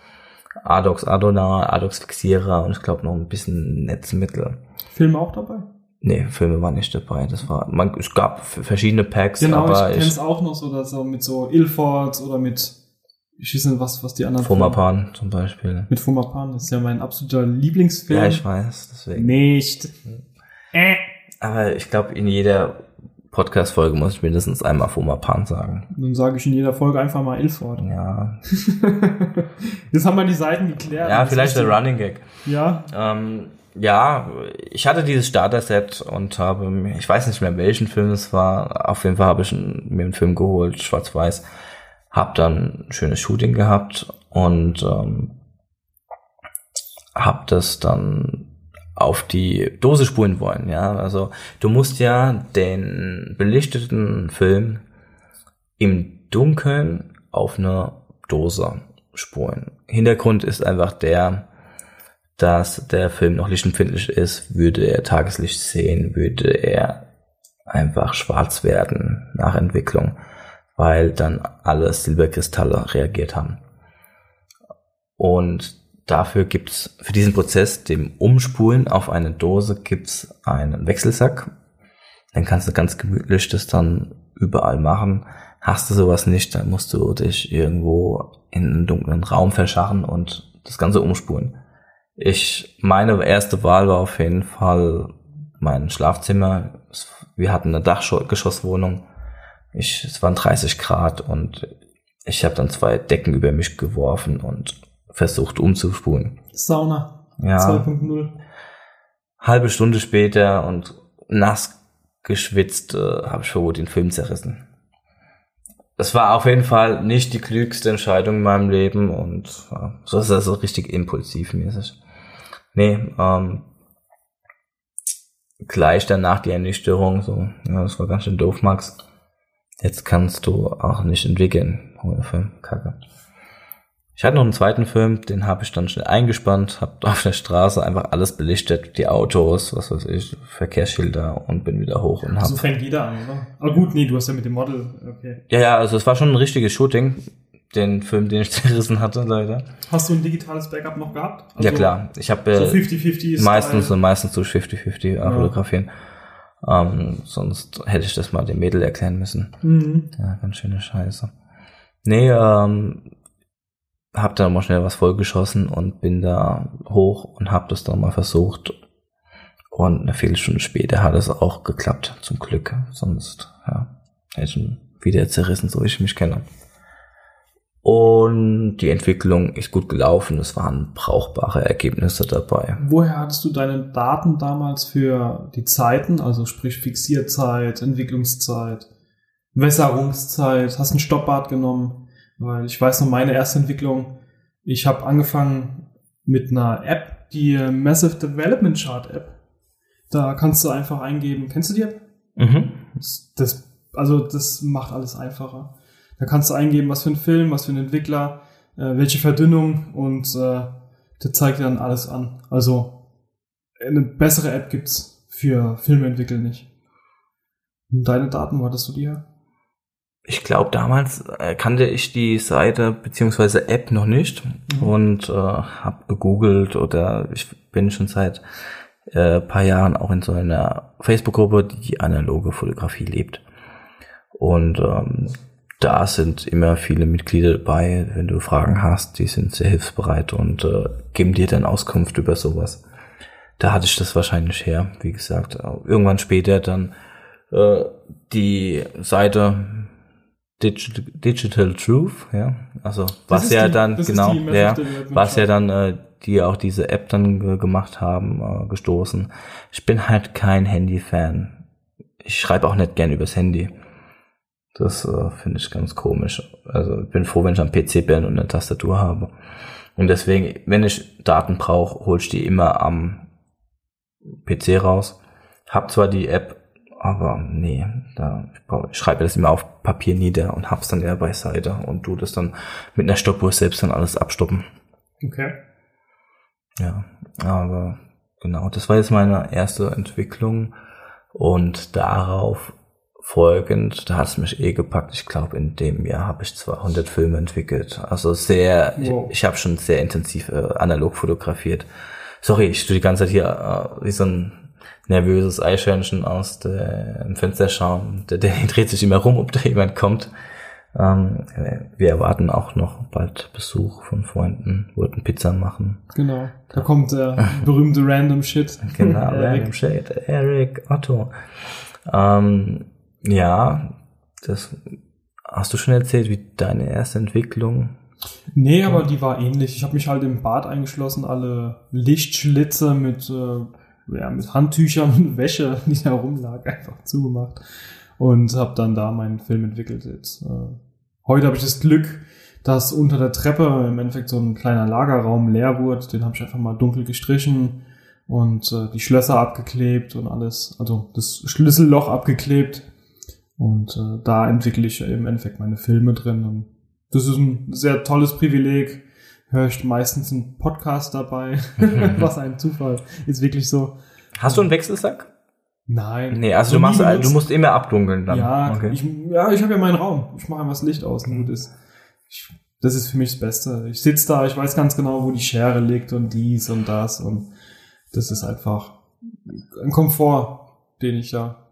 Adox Adona, Adox Fixierer und ich glaube noch ein bisschen Netzmittel. Film auch dabei? Nee, Filme waren nicht dabei. Das war, man, es gab verschiedene Packs, Genau, aber ich ich, kenn's auch noch so, dass so mit so Ilford oder mit, ich weiß nicht, was, was die anderen. Fomapan zum Beispiel. Mit Fumapan, das ist ja mein absoluter Lieblingsfilm. Ja, ich weiß, deswegen. Nicht. Äh. Aber ich glaube, in jeder Podcast-Folge muss ich mindestens einmal Fomapan sagen. Dann sage ich in jeder Folge einfach mal Ilford. Ja, Jetzt haben wir die Seiten geklärt. ja vielleicht der Running Gag. Ja, Ähm, ja, ich hatte dieses Starter-Set und habe, mir- ich weiß nicht mehr welchen Film es war, auf jeden Fall habe ich mir einen Film geholt, schwarz-weiß, habe dann ein schönes Shooting gehabt und ähm, habe das dann auf die Dose spulen wollen, ja, also du musst ja den belichteten Film im Dunkeln auf eine Dose spulen. Hintergrund ist einfach der, dass der Film noch lichtempfindlich ist, würde er Tageslicht sehen, würde er einfach schwarz werden nach Entwicklung, weil dann alle Silberkristalle reagiert haben. Und dafür gibt's für diesen Prozess, dem Umspulen auf eine Dose, gibt's einen Wechselsack. Dann kannst du ganz gemütlich das dann überall machen. Hast du sowas nicht, dann musst du dich irgendwo in einen dunklen Raum verscharren und das Ganze umspulen. Ich, meine erste Wahl war auf jeden Fall mein Schlafzimmer. Wir hatten eine Dachgeschosswohnung. Ich, es waren 30 Grad und ich habe dann zwei Decken über mich geworfen und versucht umzuspulen. Sauna Ja, 2.0. halbe Stunde später und nass geschwitzt äh, habe ich vermutlich den Film zerrissen. Es war auf jeden Fall nicht die klügste Entscheidung in meinem Leben und ja, so ist das so richtig impulsiv mäßig. Nee, ähm, gleich danach die Ernüchterung, so, ja, das war ganz schön doof, Max. Jetzt kannst du auch nicht entwickeln. Oh, der Film, kacke. Ich hatte noch einen zweiten Film, den habe ich dann schnell eingespannt, habe auf der Straße einfach alles belichtet, die Autos, was weiß ich, Verkehrsschilder und bin wieder hoch und habe. So fängt jeder an, oder? Aber gut, nee, du hast ja mit dem Model, okay. Ja, ja, also es war schon ein richtiges Shooting, den Film, den ich zerrissen hatte, leider. Hast du ein digitales Backup noch gehabt? ja klar, ich habe So äh, 50-50 meistens Style. meistens durch 50-50 äh, Ja. fotografieren. Ähm, sonst hätte ich das mal dem Mädel erklären müssen. Mhm. Ja, ganz schöne Scheiße. Nee, ähm, hab dann mal schnell was vollgeschossen und bin da hoch und hab das dann mal versucht. Und eine Viertelstunde später hat es auch geklappt, zum Glück. Sonst, ja, hätte ich ihn wieder zerrissen, so wie ich mich kenne. Und die Entwicklung ist gut gelaufen. Es waren brauchbare Ergebnisse dabei. Woher hattest du deine Daten damals für die Zeiten, also sprich Fixierzeit, Entwicklungszeit, Wässerungszeit? Hast ein Stoppbad genommen? Weil ich weiß noch meine erste Entwicklung. Ich habe angefangen mit einer App, die Massive Development Chart App. Da kannst du einfach eingeben. Kennst du die App? Mhm. Das, also das macht alles einfacher. Da kannst du eingeben, was für ein Film, was für ein Entwickler, äh, welche Verdünnung und äh, der zeigt dir dann alles an. Also eine bessere App gibt's für Filme entwickeln nicht. Und deine Daten, wo hattest du die her? Ich glaube, damals äh, kannte ich die Seite beziehungsweise App noch nicht Mhm. und äh, habe gegoogelt oder ich bin schon seit äh, paar Jahren auch in so einer Facebook-Gruppe, die die analoge Fotografie lebt. Und ähm, da sind immer viele Mitglieder dabei, wenn du Fragen hast, die sind sehr hilfsbereit und äh, geben dir dann Auskunft über sowas. Da hatte ich das wahrscheinlich her, wie gesagt. Irgendwann später dann äh, die Seite Digital, Digital Truth, ja, also was ist ja die- dann genau, ja, was ja dann äh, die auch diese App dann ge gemacht haben, äh, gestoßen. Ich bin halt kein Handy-Fan. Ich schreibe auch nicht gern übers Handy. Das äh, finde ich ganz komisch. Also ich bin froh, wenn ich am PC bin und eine Tastatur habe. Und deswegen, wenn ich Daten brauche, hole ich die immer am PC raus. Hab zwar die App, aber nee, da, ich schreibe das immer auf Papier nieder und hab's dann eher beiseite und tu das dann mit einer Stoppuhr selbst dann alles abstoppen. Okay. Ja, aber genau, das war jetzt meine erste Entwicklung und darauf folgend, da hat es mich eh gepackt. Ich glaube, in dem Jahr habe ich 200 Filme entwickelt. Also sehr, Wow. ich, ich habe schon sehr intensiv äh, analog fotografiert. Sorry, ich tue die ganze Zeit hier äh, wie so ein nervöses Eichhörnchen aus dem Fenster schauen. Der, der dreht sich immer rum, ob da jemand kommt. Ähm, wir erwarten auch noch bald Besuch von Freunden, wollten Pizza machen. Genau. Da kommt der berühmte Random Shit. Genau. Random Shade, Eric, Otto. Ähm, ja, das hast du schon erzählt, wie deine erste Entwicklung. Nee, aber die war ähnlich. Ich habe mich halt im Bad eingeschlossen, alle Lichtschlitze mit, äh, ja, mit Handtüchern und Wäsche, die da rumlag, einfach zugemacht. Und habe dann da meinen Film entwickelt. Jetzt, äh, heute habe ich das Glück, dass unter der Treppe im Endeffekt so ein kleiner Lagerraum leer wurde. Den habe ich einfach mal dunkel gestrichen und äh, die Schlösser abgeklebt und alles, also das Schlüsselloch abgeklebt. Und äh, da entwickle ich im Endeffekt meine Filme drin. Und das ist ein sehr tolles Privileg. Höre ich meistens einen Podcast dabei. Was ein Zufall. Ist wirklich so. Hast du einen Wechselsack? Nein. Nee, also du machst, nie du musst immer abdunkeln dann. Ja, okay. ich, ja, ich habe ja meinen Raum. Ich mache einfach das Licht aus und gut ist. Ich, das ist für mich das Beste. Ich sitze da, ich weiß ganz genau, wo die Schere liegt und dies und das und das ist einfach ein Komfort, den ich da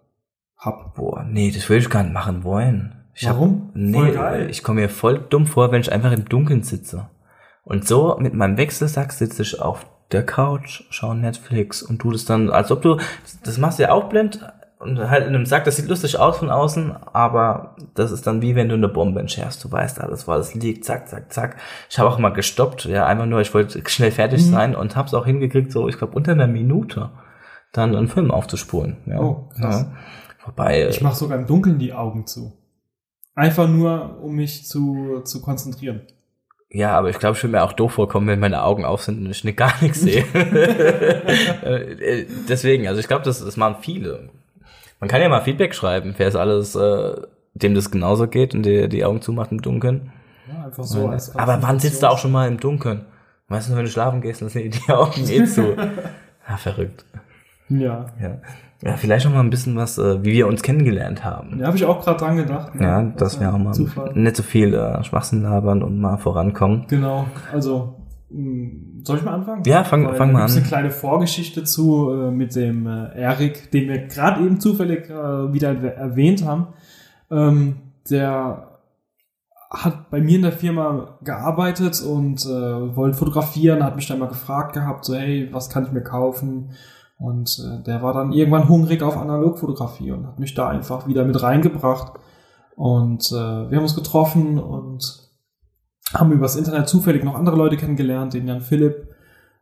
hab. Boah, nee, das will ich gar nicht machen wollen. Ich hab- Warum? nee, Voll geil. ich komme mir voll dumm vor, wenn ich einfach im Dunkeln sitze. Und so mit meinem Wechselsack sitze ich auf der Couch, schaue Netflix und tu das dann, als ob du, das machst du ja auch blind und halt in einem Sack, das sieht lustig aus von außen, aber das ist dann wie wenn du eine Bombe entschärfst. Du weißt alles, wo alles liegt, zack, zack, zack. Ich habe auch mal gestoppt, ja, einfach nur, ich wollte schnell fertig Mhm. sein und hab's auch hingekriegt, so, ich glaube, unter einer Minute dann einen Film aufzuspulen. Ja. Oh, krass. Ja. Wobei, Ich mache sogar im Dunkeln die Augen zu. Einfach nur, um mich zu, zu konzentrieren. Ja, aber ich glaube, ich würde mir auch doof vorkommen, wenn meine Augen auf sind und ich nicht gar nichts sehe. Äh, Deswegen, also ich glaube, das, das machen viele. Man kann ja mal Feedback schreiben, wer es alles äh, dem das genauso geht und der die Augen zumacht im Dunkeln. Ja, einfach so als Aber wann sitzt du auch schon mal im Dunkeln? Weißt du, wenn du schlafen gehst, dann sind die Augen eh zu. Ja, verrückt. Ja. Ja. Ja, vielleicht noch mal ein bisschen was, äh, wie wir uns kennengelernt haben. Ja, habe ich auch gerade dran gedacht. ne? Ja, Das dass ist wir auch mal Zufall. nicht so viel äh, Schwachsinn labern und mal vorankommen. Genau, also mh, soll ich mal anfangen? Ja, fang- Weil fang mal an. eine kleine Vorgeschichte zu äh, mit dem äh, Erik, den wir gerade eben zufällig äh, wieder erwäh- erwähnt haben. Ähm, der hat bei mir in der Firma gearbeitet und äh, wollte fotografieren, hat mich dann mal gefragt gehabt, so hey, was kann ich mir kaufen? Und äh, der war dann irgendwann hungrig auf Analogfotografie und hat mich da einfach wieder mit reingebracht. Und äh, wir haben uns getroffen und haben übers Internet zufällig noch andere Leute kennengelernt, den Jan Philipp.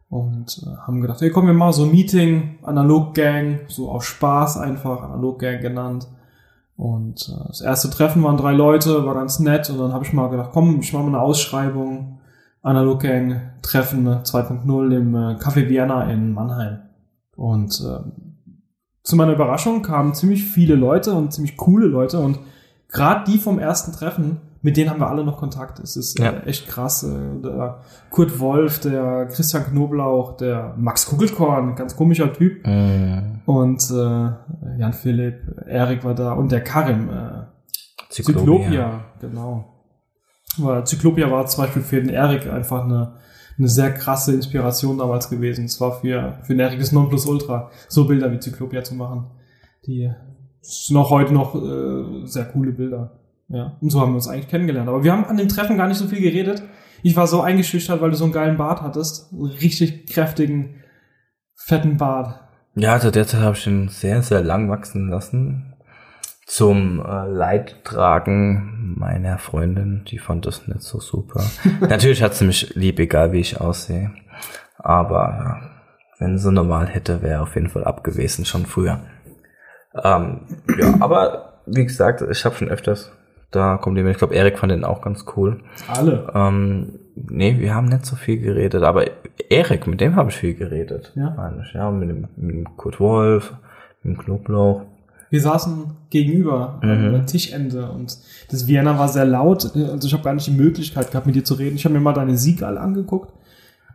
Und äh, haben gedacht, hey, komm, wir machen so ein Meeting, Analog Gang, so aus Spaß einfach, Analog Gang genannt. Und äh, das erste Treffen waren drei Leute, war ganz nett. Und dann habe ich mal gedacht, komm, ich mache mal eine Ausschreibung. Analog Gang Treffen 2.0 im äh, Café Vienna in Mannheim. Und ähm, zu meiner Überraschung kamen ziemlich viele Leute und ziemlich coole Leute. Und gerade die vom ersten Treffen, mit denen haben wir alle noch Kontakt. Es ist Ja. äh, echt krass. Äh, der Kurt Wolf, der Christian Knoblauch, der Max Kugelkorn, ganz komischer Typ. Mm, Und äh, Jan Philipp, Erik war da und der Karim, äh, Zyklopia. genau. Weil Zyklopia war zum Beispiel für den Erik einfach eine, eine sehr krasse Inspiration damals gewesen. Es war für, für Erik das Nonplusultra, so Bilder wie Zyklopia zu machen. Die sind auch heute noch äh, sehr coole Bilder. Ja, und so haben wir uns eigentlich kennengelernt. Aber wir haben an dem Treffen gar nicht so viel geredet. Ich war so eingeschüchtert, weil du so einen geilen Bart hattest. Einen richtig kräftigen, fetten Bart. Ja, also derzeit habe ich ihn sehr, sehr lang wachsen lassen. Zum äh, Leidtragen meiner Freundin, die fand das nicht so super. Natürlich hat sie mich lieb, egal wie ich aussehe. Aber ja, wenn sie normal hätte, wäre auf jeden Fall ab gewesen, schon früher. Ähm, ja, aber wie gesagt, ich habe schon öfters da Komplimente. Ich glaube, Erik fand den auch ganz cool. Alle. Ähm, nee, wir haben nicht so viel geredet, aber Erik, mit dem habe ich viel geredet. Ja? meine ich. Ja, mit dem, mit dem Kurt Wolf, mit dem Knoblauch. Wir saßen gegenüber Mhm. der Tischende und das Vienna war sehr laut. Also ich habe gar nicht die Möglichkeit gehabt, mit dir zu reden. Ich habe mir mal deine Siegal angeguckt,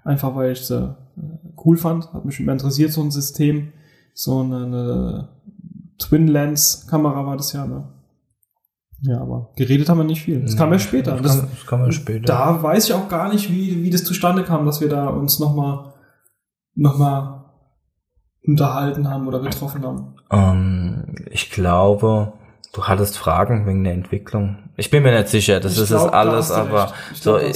einfach weil ich sie äh, cool fand. Hat mich immer interessiert, so ein System. So eine, eine Twin-Lens-Kamera war das ja, ne? Ja, aber geredet haben wir nicht viel. Das kam ja später. Das, Das, kam, das kam ja später. da weiß ich auch gar nicht, wie, wie das zustande kam, dass wir da uns nochmal noch mal unterhalten haben oder getroffen haben. Ähm, ich glaube, du hattest Fragen wegen der Entwicklung. Ich bin mir nicht sicher, das Ich ist glaub, da alles, aber so, äh,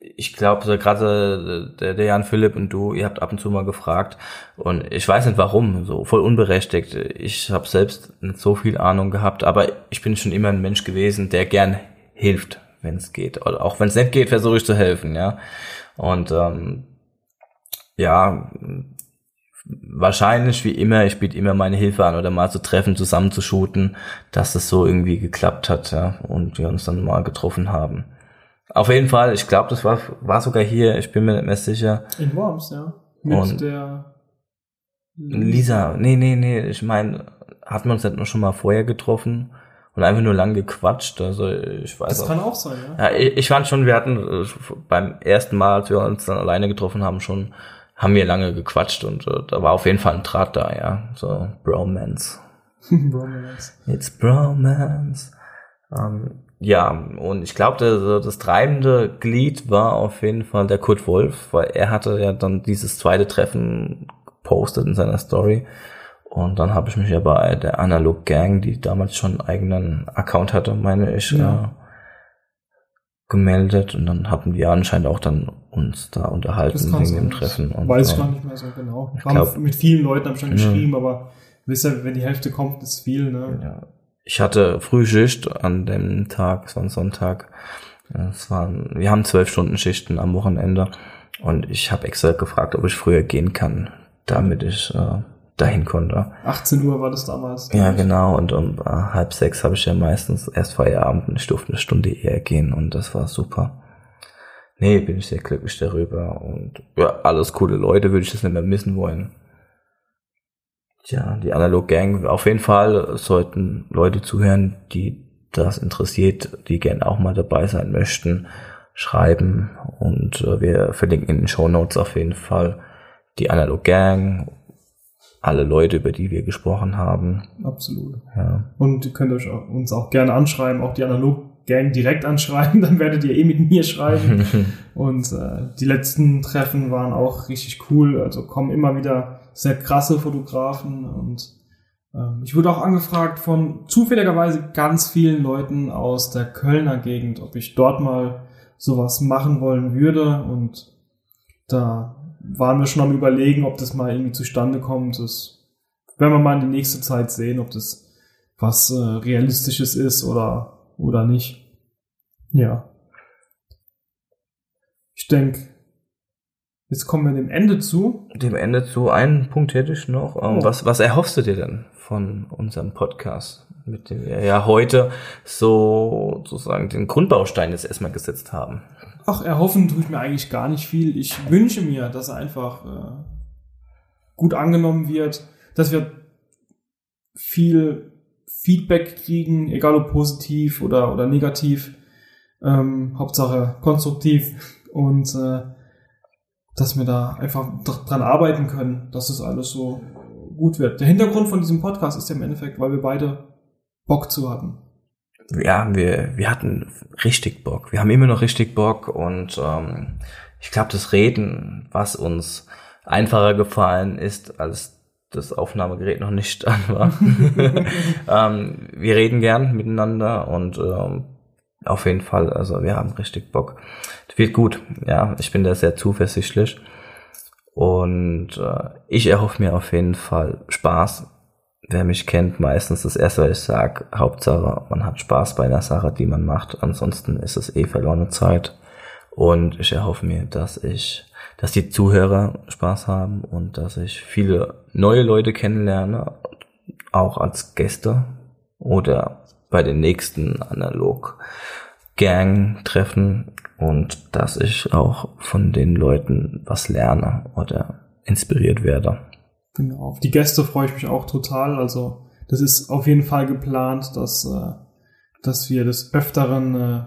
ich glaube, so gerade der, der Jan Philipp und du, ihr habt ab und zu mal gefragt und ich weiß nicht warum, so voll unberechtigt. Ich habe selbst nicht so viel Ahnung gehabt, aber ich bin schon immer ein Mensch gewesen, der gern hilft, wenn es geht. Oder auch wenn es nicht geht, versuche ich zu helfen, ja. Und ähm, ja, wahrscheinlich wie immer, ich biete immer meine Hilfe an oder mal zu treffen, zusammen zu shooten, dass es so irgendwie geklappt hat, ja, und wir uns dann mal getroffen haben. Auf jeden Fall, ich glaube, das war, war sogar hier, ich bin mir nicht mehr sicher. In Worms, ja. Mit Und- der Lisa, nee, nee, nee, ich meine, hatten wir uns nicht noch schon mal vorher getroffen und einfach nur lang gequatscht, also ich weiß Das auch. kann auch sein, ja. Ja, ich, ich fand schon, wir hatten äh, beim ersten Mal, als wir uns dann alleine getroffen haben, schon, haben wir lange gequatscht und äh, da war auf jeden Fall ein Draht da, ja, so Bromance. Bromance. It's Bromance. Ähm, ja, und ich glaube, das, das treibende Glied war auf jeden Fall der Kurt Wolf, weil er hatte ja dann dieses zweite Treffen gepostet in seiner Story. Und dann habe ich mich ja bei der Analog Gang, die damals schon einen eigenen Account hatte, meine ich, Ja. Gemeldet. Und dann hatten wir anscheinend auch dann uns da unterhalten wegen dem. Treffen. Und, Weiß ich gar nicht mehr so genau. ich glaub- mit vielen Leuten habe ich schon Ja. geschrieben, aber wisst ihr, wenn die Hälfte kommt, ist viel, ne? Ja. Ich hatte Frühschicht an dem Tag, es war ein Sonntag. Es waren, wir haben zwölf Stunden Schichten am Wochenende und ich habe extra gefragt, ob ich früher gehen kann, damit ich äh, dahin konnte. 18 Uhr war das damals. Ja, genau. Und um äh, halb sechs habe ich ja meistens erst Feierabend und ich durfte eine Stunde eher gehen und das war super. Nee, bin ich sehr glücklich darüber und ja, alles coole Leute, würde ich das nicht mehr missen wollen. ja, die Analog Gang, auf jeden Fall sollten Leute zuhören, die das interessiert, die gern auch mal dabei sein möchten, schreiben und äh, wir verlinken in den Show Notes auf jeden Fall die Analog Gang, alle Leute, über die wir gesprochen haben. Absolut. Ja. Und ihr könnt euch auch, uns auch gerne anschreiben, auch die Analog-Gang direkt anschreiben, dann werdet ihr eh mit mir schreiben. Und äh, die letzten Treffen waren auch richtig cool. Also kommen immer wieder sehr krasse Fotografen und ähm, ich wurde auch angefragt von zufälligerweise ganz vielen Leuten aus der Kölner Gegend, ob ich dort mal sowas machen wollen würde. Und da waren wir schon am überlegen, ob das mal irgendwie zustande kommt. Das werden wir mal in die nächste Zeit sehen, ob das was äh, realistisches ist oder oder nicht. Ja. Ich denke, jetzt kommen wir dem Ende zu. Dem Ende zu, einen Punkt hätte ich noch. Ähm, Oh. Was, was erhoffst du dir denn von unserem Podcast, mit dem wir ja heute so sozusagen den Grundbaustein jetzt erstmal gesetzt haben? Ach, erhoffen tue ich mir eigentlich gar nicht viel. Ich wünsche mir, dass er einfach äh, gut angenommen wird, dass wir viel Feedback kriegen, egal ob positiv oder, oder negativ. Ähm, Hauptsache konstruktiv und äh, dass wir da einfach dr- dran arbeiten können, dass es alles so gut wird. Der Hintergrund von diesem Podcast ist ja im Endeffekt, weil wir beide Bock zu hatten. Ja, wir, wir hatten richtig Bock. Wir haben immer noch richtig Bock und ähm, ich glaube, das Reden, was uns einfacher gefallen ist, als das Aufnahmegerät noch nicht an war. ähm, wir reden gern miteinander und ähm, auf jeden Fall, also wir haben richtig Bock. Das wird gut, ja, ich bin da sehr zuversichtlich und äh, ich erhoffe mir auf jeden Fall Spaß. Wer mich kennt, meistens das erste, was ich sage, Hauptsache, man hat Spaß bei einer Sache, die man macht. Ansonsten ist es eh verlorene Zeit. Und ich erhoffe mir, dass ich, dass die Zuhörer Spaß haben und dass ich viele neue Leute kennenlerne, auch als Gäste oder bei den nächsten Analog Gang treffen und dass ich auch von den Leuten was lerne oder inspiriert werde. Genau, auf die Gäste freue ich mich auch total. Also das ist auf jeden Fall geplant, dass, äh, dass wir des Öfteren äh,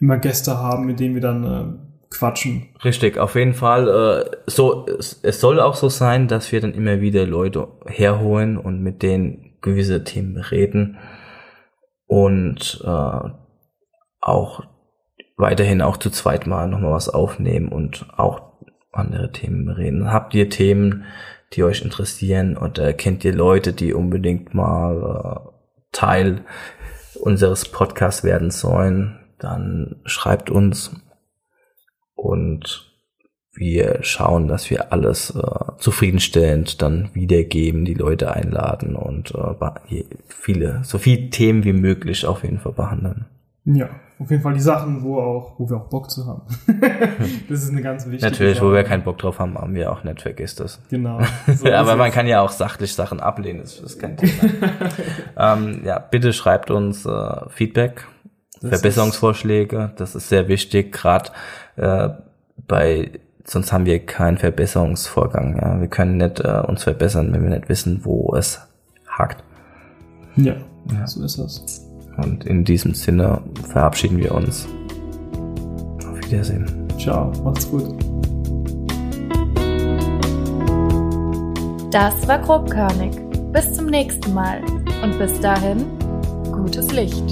immer Gäste haben, mit denen wir dann äh, quatschen. Richtig, auf jeden Fall. Äh, so, es, es soll auch so sein, dass wir dann immer wieder Leute herholen und mit denen gewisse Themen reden und äh, auch weiterhin auch zu zweit mal nochmal was aufnehmen und auch andere Themen reden. Habt ihr Themen, die euch interessieren oder kennt ihr Leute, die unbedingt mal äh, Teil unseres Podcasts werden sollen, dann schreibt uns und wir schauen, dass wir alles äh, zufriedenstellend dann wiedergeben, die Leute einladen und äh, viele, so viele Themen wie möglich auf jeden Fall behandeln. Ja, auf jeden Fall die Sachen, wo auch, wo wir auch Bock zu haben. das ist eine ganz wichtige Natürlich, Sache. wo wir keinen Bock drauf haben, haben wir auch nicht, vergisst das. Genau. So aber man kann ja auch sachlich Sachen ablehnen, das ist kein Thema. ähm, ja, bitte schreibt uns äh, Feedback, Das Verbesserungsvorschläge, das ist sehr wichtig, gerade äh, bei, sonst haben wir keinen Verbesserungsvorgang. Ja. Wir können nicht äh, uns verbessern, wenn wir nicht wissen, wo es hakt. Ja, Ja. so ist das. Und in diesem Sinne verabschieden wir uns. Auf Wiedersehen. Ciao, macht's gut. Das war grobkörnig. Bis zum nächsten Mal und bis dahin gutes Licht.